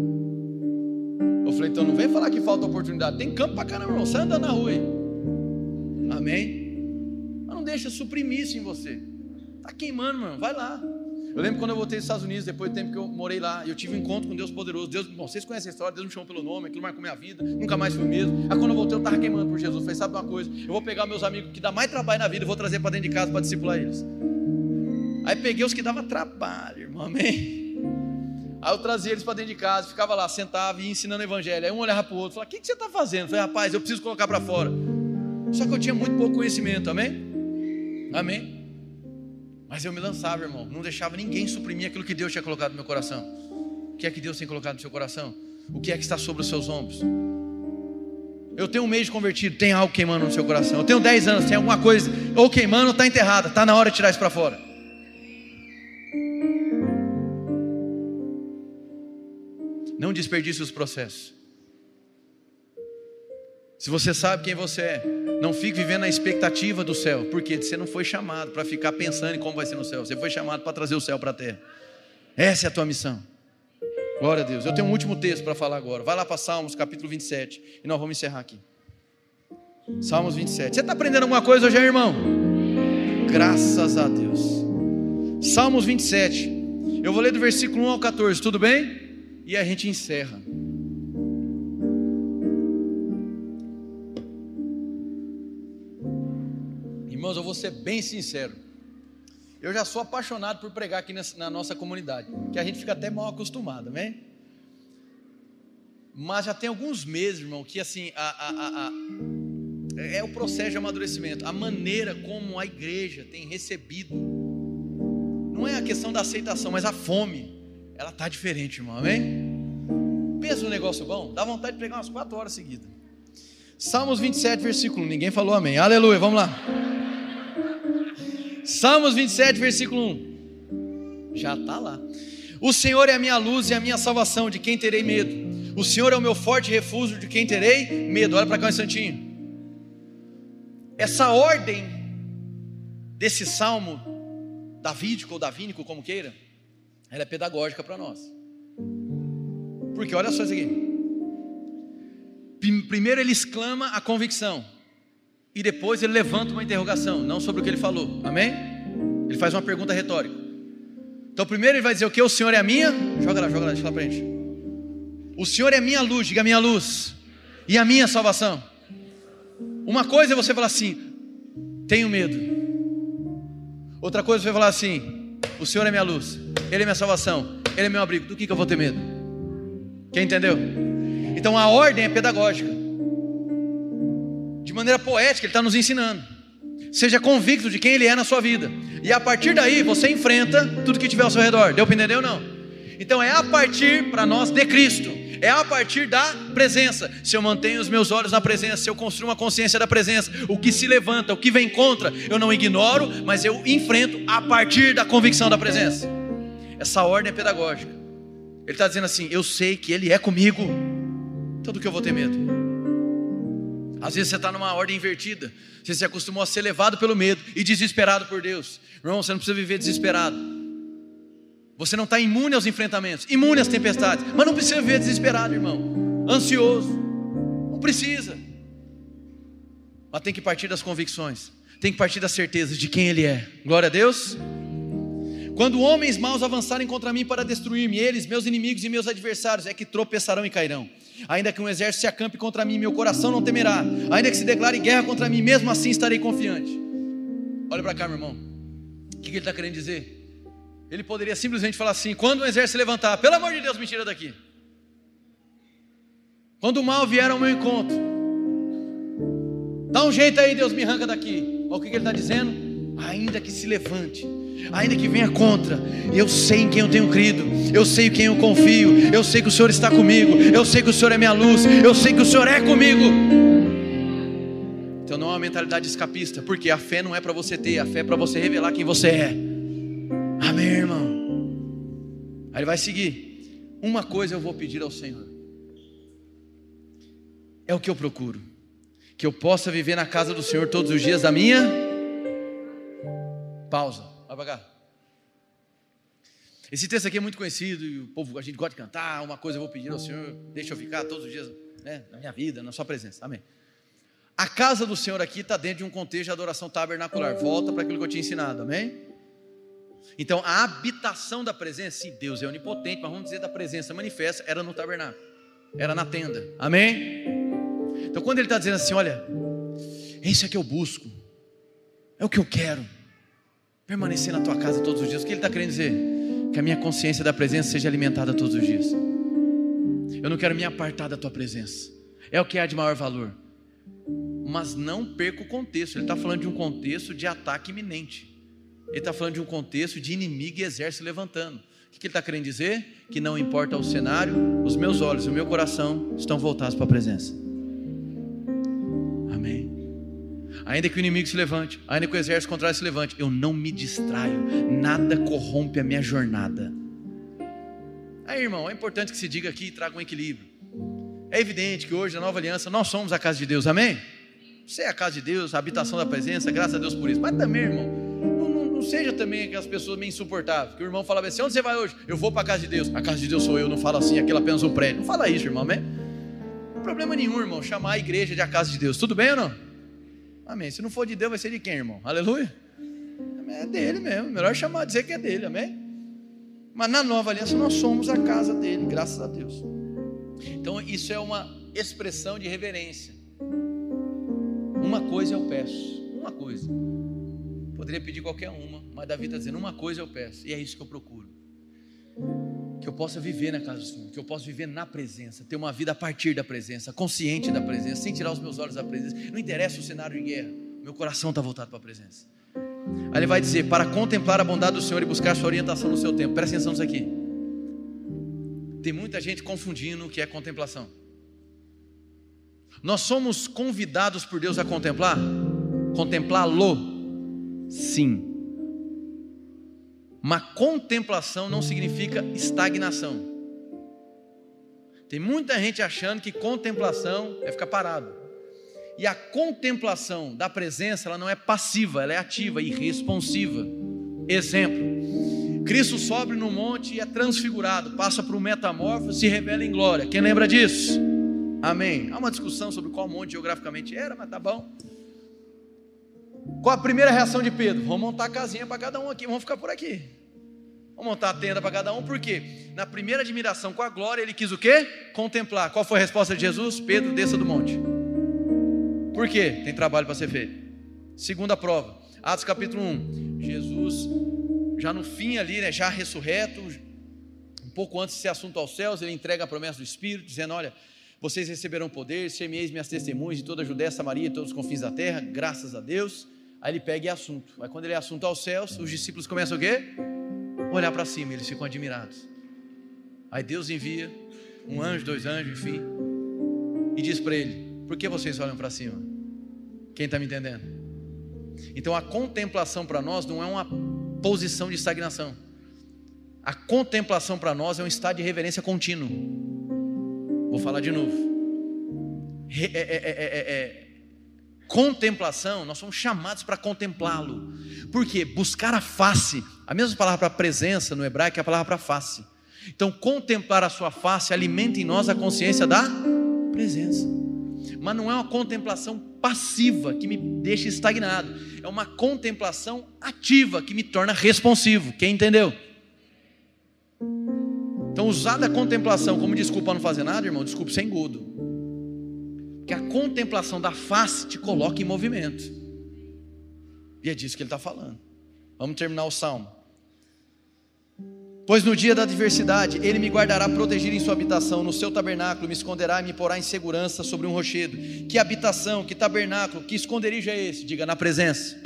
B: Eu falei, então não vem falar que falta oportunidade. Tem campo para caramba, irmão. Sai andando na rua aí. Amém? Mas não deixa suprimir isso em você. Está queimando, irmão. Vai lá. Eu lembro quando eu voltei dos Estados Unidos, depois do tempo que eu morei lá, eu tive um encontro com Deus poderoso. Deus, bom, vocês conhecem a história, Deus me chamou pelo nome, aquilo marcou minha vida, nunca mais fui mesmo. Aí quando eu voltei, eu estava queimando por Jesus. Eu falei, sabe uma coisa? Eu vou pegar meus amigos que dá mais trabalho na vida e vou trazer para dentro de casa para discipular eles. Aí peguei os que davam trabalho, irmão, amém? Aí eu trazia eles para dentro de casa, ficava lá, sentava e ensinando o evangelho. Aí um olhava para o outro, falava, o que, que você está fazendo? Eu falei, rapaz, eu preciso colocar para fora. Só que eu tinha muito pouco conhecimento, amém? Amém? Mas eu me lançava, irmão. Não deixava ninguém suprimir aquilo que Deus tinha colocado no meu coração. O que é que Deus tem colocado no seu coração? O que é que está sobre os seus ombros? Eu tenho um mês de convertido, tem algo queimando no seu coração. Eu tenho 10 anos, tem alguma coisa, ou queimando ou está enterrada. Está na hora de tirar isso para fora. Não desperdice os processos. Se você sabe quem você é, não fique vivendo na expectativa do céu, porque você não foi chamado para ficar pensando em como vai ser no céu, você foi chamado para trazer o céu para a terra. Essa é a tua missão. Glória a Deus. Eu tenho um último texto para falar agora. Vai lá para Salmos, capítulo 27, e nós vamos encerrar aqui. Salmos 27. Você está aprendendo alguma coisa hoje, irmão? Graças a Deus. Salmos 27. Eu vou ler do versículo 1 ao 14, tudo bem? E a gente encerra. Vou ser bem sincero. Eu já sou apaixonado por pregar aqui na nossa comunidade, que a gente fica até mal acostumado, amém? Mas já tem alguns meses, irmão, que assim, a, a, a, é o processo de amadurecimento, a maneira como a igreja tem recebido, não é a questão da aceitação, mas a fome, ela está diferente, irmão, amém? Pensa no negócio bom, dá vontade de pregar umas quatro horas seguidas. Salmos 27, versículo 1, ninguém falou amém, aleluia, vamos lá. Salmos 27, versículo 1. Já está lá. O Senhor é a minha luz e a minha salvação, de quem terei medo? O Senhor é o meu forte refúgio, de quem terei medo? Olha para cá um instantinho. Essa ordem desse salmo, davídico ou davínico, como queira, ela é pedagógica para nós. Porque olha só isso aqui. Primeiro ele exclama a convicção e depois ele levanta uma interrogação, não sobre o que ele falou, amém? Ele faz uma pergunta retórica. Então, primeiro ele vai dizer o que? O Senhor é a minha, joga lá, joga lá, deixa lá pra gente. O Senhor é a minha luz, diga a minha luz, e a minha salvação. Uma coisa é você falar assim, tenho medo. Outra coisa é você falar assim, o Senhor é minha luz, Ele é minha salvação, Ele é meu abrigo. Do que, que eu vou ter medo? Quem entendeu? Então a ordem é pedagógica de maneira poética, Ele está nos ensinando. Seja convicto de quem Ele é na sua vida. E a partir daí você enfrenta tudo que tiver ao seu redor. Deu para entender ou não? Então é a partir para nós de Cristo. É a partir da presença. Se eu mantenho os meus olhos na presença, se eu construo uma consciência da presença, o que se levanta, o que vem contra, eu não ignoro, mas eu enfrento a partir da convicção da presença. Essa ordem é pedagógica. Ele está dizendo assim: Eu sei que Ele é comigo, então do que eu vou ter medo? Às vezes você está numa ordem invertida. Você se acostumou a ser levado pelo medo e desesperado por Deus. Irmão, você não precisa viver desesperado. Você não está imune aos enfrentamentos, imune às tempestades. Mas não precisa viver desesperado, irmão. Ansioso. Não precisa. Mas tem que partir das convicções. Tem que partir das certezas de quem Ele é. Glória a Deus. Quando homens maus avançarem contra mim para destruir-me, eles, meus inimigos e meus adversários, é que tropeçarão e cairão. Ainda que um exército se acampe contra mim, meu coração não temerá. Ainda que se declare guerra contra mim, mesmo assim estarei confiante. Olha para cá, meu irmão. O que ele está querendo dizer? Ele poderia simplesmente falar assim: quando um exército se levantar, pelo amor de Deus, me tira daqui. Quando o mal vier ao meu encontro, dá um jeito aí, Deus me arranca daqui. Olha o que ele está dizendo? Ainda que se levante ainda que venha contra, eu sei em quem eu tenho crido, eu sei em quem eu confio, eu sei que o Senhor está comigo, eu sei que o Senhor é minha luz, eu sei que o Senhor é comigo. Então não é uma mentalidade escapista, porque a fé não é para você ter, a fé é para você revelar quem você é. Amém, irmão. Aí ele vai seguir. Uma coisa eu vou pedir ao Senhor. É o que eu procuro. Que eu possa viver na casa do Senhor todos os dias da minha pausa. Para cá. Esse texto aqui é muito conhecido e o povo, a gente gosta de cantar. Uma coisa eu vou pedir ao Senhor, deixa eu ficar todos os dias né, na minha vida, na Sua presença. Amém. A casa do Senhor aqui está dentro de um contexto de adoração tabernacular. Volta para aquilo que eu tinha ensinado, amém? Então, a habitação da presença, sim, Deus é onipotente, mas vamos dizer da presença manifesta, era no tabernáculo, era na tenda, amém? Então, quando ele está dizendo assim: olha, isso é que eu busco, é o que eu quero permanecer na tua casa todos os dias. O que ele está querendo dizer? Que a minha consciência da presença seja alimentada todos os dias. Eu não quero me apartar da tua presença. É o que há de maior valor. Mas não perca o contexto. Ele está falando de um contexto de ataque iminente. Ele está falando de um contexto de inimigo e exército levantando. O que ele está querendo dizer? Que não importa o cenário, os meus olhos e o meu coração estão voltados para a presença. Ainda que o inimigo se levante, ainda que o exército contrário se levante, eu não me distraio, nada corrompe a minha jornada. Aí, irmão, é importante que se diga aqui e traga um equilíbrio. É evidente que hoje, na nova aliança, nós somos a casa de Deus, amém? Você é a casa de Deus, a habitação da presença, graças a Deus por isso. Mas também, irmão, não, não, não seja também aquelas pessoas meio insuportáveis. Que o irmão fala assim: onde você vai hoje? Eu vou para a casa de Deus. A casa de Deus sou eu, não fala assim, aquilo apenas um prédio. Não fala isso, irmão, amém? Não problema nenhum, irmão, chamar a igreja de a casa de Deus. Tudo bem ou não? Amém. Se não for de Deus, vai ser de quem, irmão? Aleluia. É dele mesmo. Melhor chamar, dizer que é dele, amém? Mas na nova aliança nós somos a casa dele, graças a Deus. Então isso é uma expressão de reverência. Uma coisa eu peço, uma coisa. Poderia pedir qualquer uma, mas Davi está dizendo: uma coisa eu peço, e é isso que eu procuro. Que eu possa viver na casa do Senhor, que eu possa viver na presença, ter uma vida a partir da presença, consciente da presença, sem tirar os meus olhos da presença. Não interessa o cenário de guerra, meu coração está voltado para a presença. Aí ele vai dizer: para contemplar a bondade do Senhor e buscar sua orientação no seu tempo. Presta atenção nisso aqui. Tem muita gente confundindo o que é contemplação. Nós somos convidados por Deus a contemplar? Contemplá-lo? Sim. Mas contemplação não significa estagnação. Tem muita gente achando que contemplação é ficar parado. E a contemplação da presença, ela não é passiva, ela é ativa e responsiva. Exemplo: Cristo sobe no monte e é transfigurado, passa por um metamorfose, se revela em glória. Quem lembra disso? Amém. Há uma discussão sobre qual monte geograficamente era, mas tá bom. Qual a primeira reação de Pedro? Vamos montar a casinha para cada um aqui, vamos ficar por aqui. Vamos montar a tenda para cada um, por quê? Na primeira admiração com a glória, ele quis o quê? Contemplar. Qual foi a resposta de Jesus? Pedro, desça do monte. Por quê? Tem trabalho para ser feito. Segunda prova, Atos capítulo 1. Jesus, já no fim ali, né, já ressurreto, um pouco antes de ser assunto aos céus, ele entrega a promessa do Espírito, dizendo: Olha, vocês receberão poder, semeis minhas testemunhas de toda a Judéia, Samaria e todos os confins da terra, graças a Deus. Aí ele pega e é assunto. Aí quando ele é assunto aos céus, os discípulos começam o quê? Olhar para cima, eles ficam admirados. Aí Deus envia um anjo, dois anjos, enfim, e diz para ele: Por que vocês olham para cima? Quem está me entendendo? Então a contemplação para nós não é uma posição de estagnação. A contemplação para nós é um estado de reverência contínuo. Vou falar de novo. É é, é, é, é, contemplação, nós somos chamados para contemplá-lo. Por quê? Buscar a face. A mesma palavra para presença no hebraico é a palavra para face. Então, contemplar a sua face alimenta em nós a consciência da presença. Mas não é uma contemplação passiva que me deixa estagnado. É uma contemplação ativa que me torna responsivo. Quem entendeu? Então, usar da contemplação como desculpa não fazer nada, irmão, desculpa sem engodo. Que a contemplação da face te coloca em movimento. E é disso que ele está falando. Vamos terminar o salmo. Pois no dia da adversidade, ele me guardará protegido em sua habitação, no seu tabernáculo me esconderá e me porá em segurança sobre um rochedo. Que habitação, que tabernáculo, que esconderijo é esse? Diga, na presença.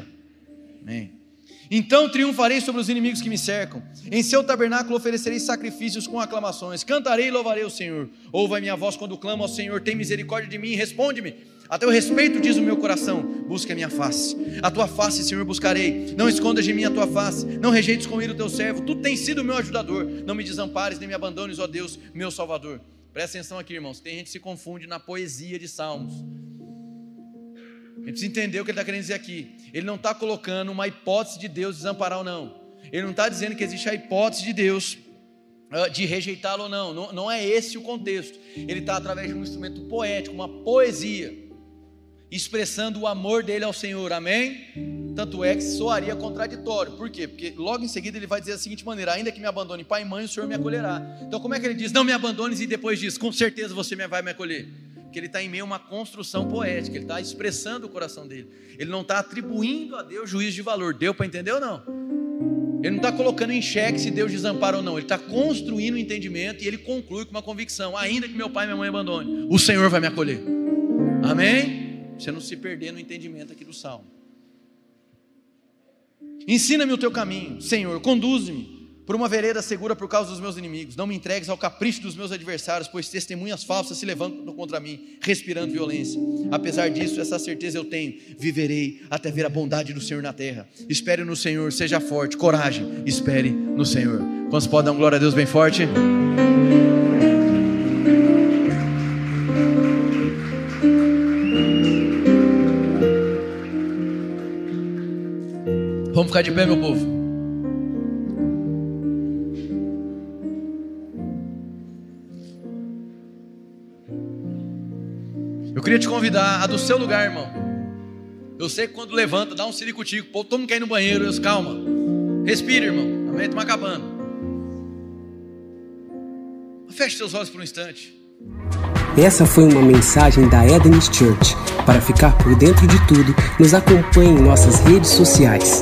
B: Amém. Então triunfarei sobre os inimigos que me cercam. Em seu tabernáculo oferecerei sacrifícios com aclamações. Cantarei e louvarei o Senhor. Ouva a minha voz quando clamo ao Senhor. Tem misericórdia de mim e responde-me. A teu respeito diz o meu coração: busca a minha face. A tua face, Senhor, buscarei. Não escondas de mim a tua face. Não rejeites com ira o teu servo. Tu tens sido meu ajudador. Não me desampares nem me abandones, ó Deus, meu Salvador. Presta atenção aqui, irmãos. Tem gente que se confunde na poesia de Salmos. Gente precisa entender o que ele está querendo dizer aqui. Ele não está colocando uma hipótese de Deus desamparar ou não. Ele não está dizendo que existe a hipótese de Deus ah, de rejeitá-lo ou não. não. Não é esse o contexto. Ele está através de um instrumento poético, uma poesia, expressando o amor dele ao Senhor. Amém? Tanto é que soaria contraditório. Por quê? Porque logo em seguida ele vai dizer da seguinte maneira: ainda que me abandone pai e mãe, o Senhor me acolherá. Então, como é que ele diz? Não me abandones e depois diz: com certeza você vai me acolher que ele está em meio a uma construção poética, ele está expressando o coração dele. Ele não está atribuindo a Deus juízo de valor. Deu para entender ou não? Ele não está colocando em xeque se Deus desampara ou não. Ele está construindo o um entendimento e ele conclui com uma convicção: ainda que meu pai e minha mãe abandone, o Senhor vai me acolher. Amém? Você não se perder no entendimento aqui do salmo. Ensina-me o teu caminho, Senhor, conduz-me por uma vereda segura por causa dos meus inimigos. Não me entregues ao capricho dos meus adversários, pois testemunhas falsas se levantam contra mim, respirando violência. Apesar disso, essa certeza eu tenho: viverei até ver a bondade do Senhor na terra. Espere no Senhor, seja forte, coragem, espere no Senhor. Quantos podem dar uma glória a Deus bem forte? Vamos ficar de pé, meu povo. Eu queria te convidar a do seu lugar, irmão. Eu sei que quando levanta, dá um ciricutico, pô, todo mundo quer ir no banheiro, eu, calma. Respira, irmão. A mente está acabando. Feche seus olhos por um instante.
A: Essa foi uma mensagem da Eden's Church. Para ficar por dentro de tudo, nos acompanhe em nossas redes sociais.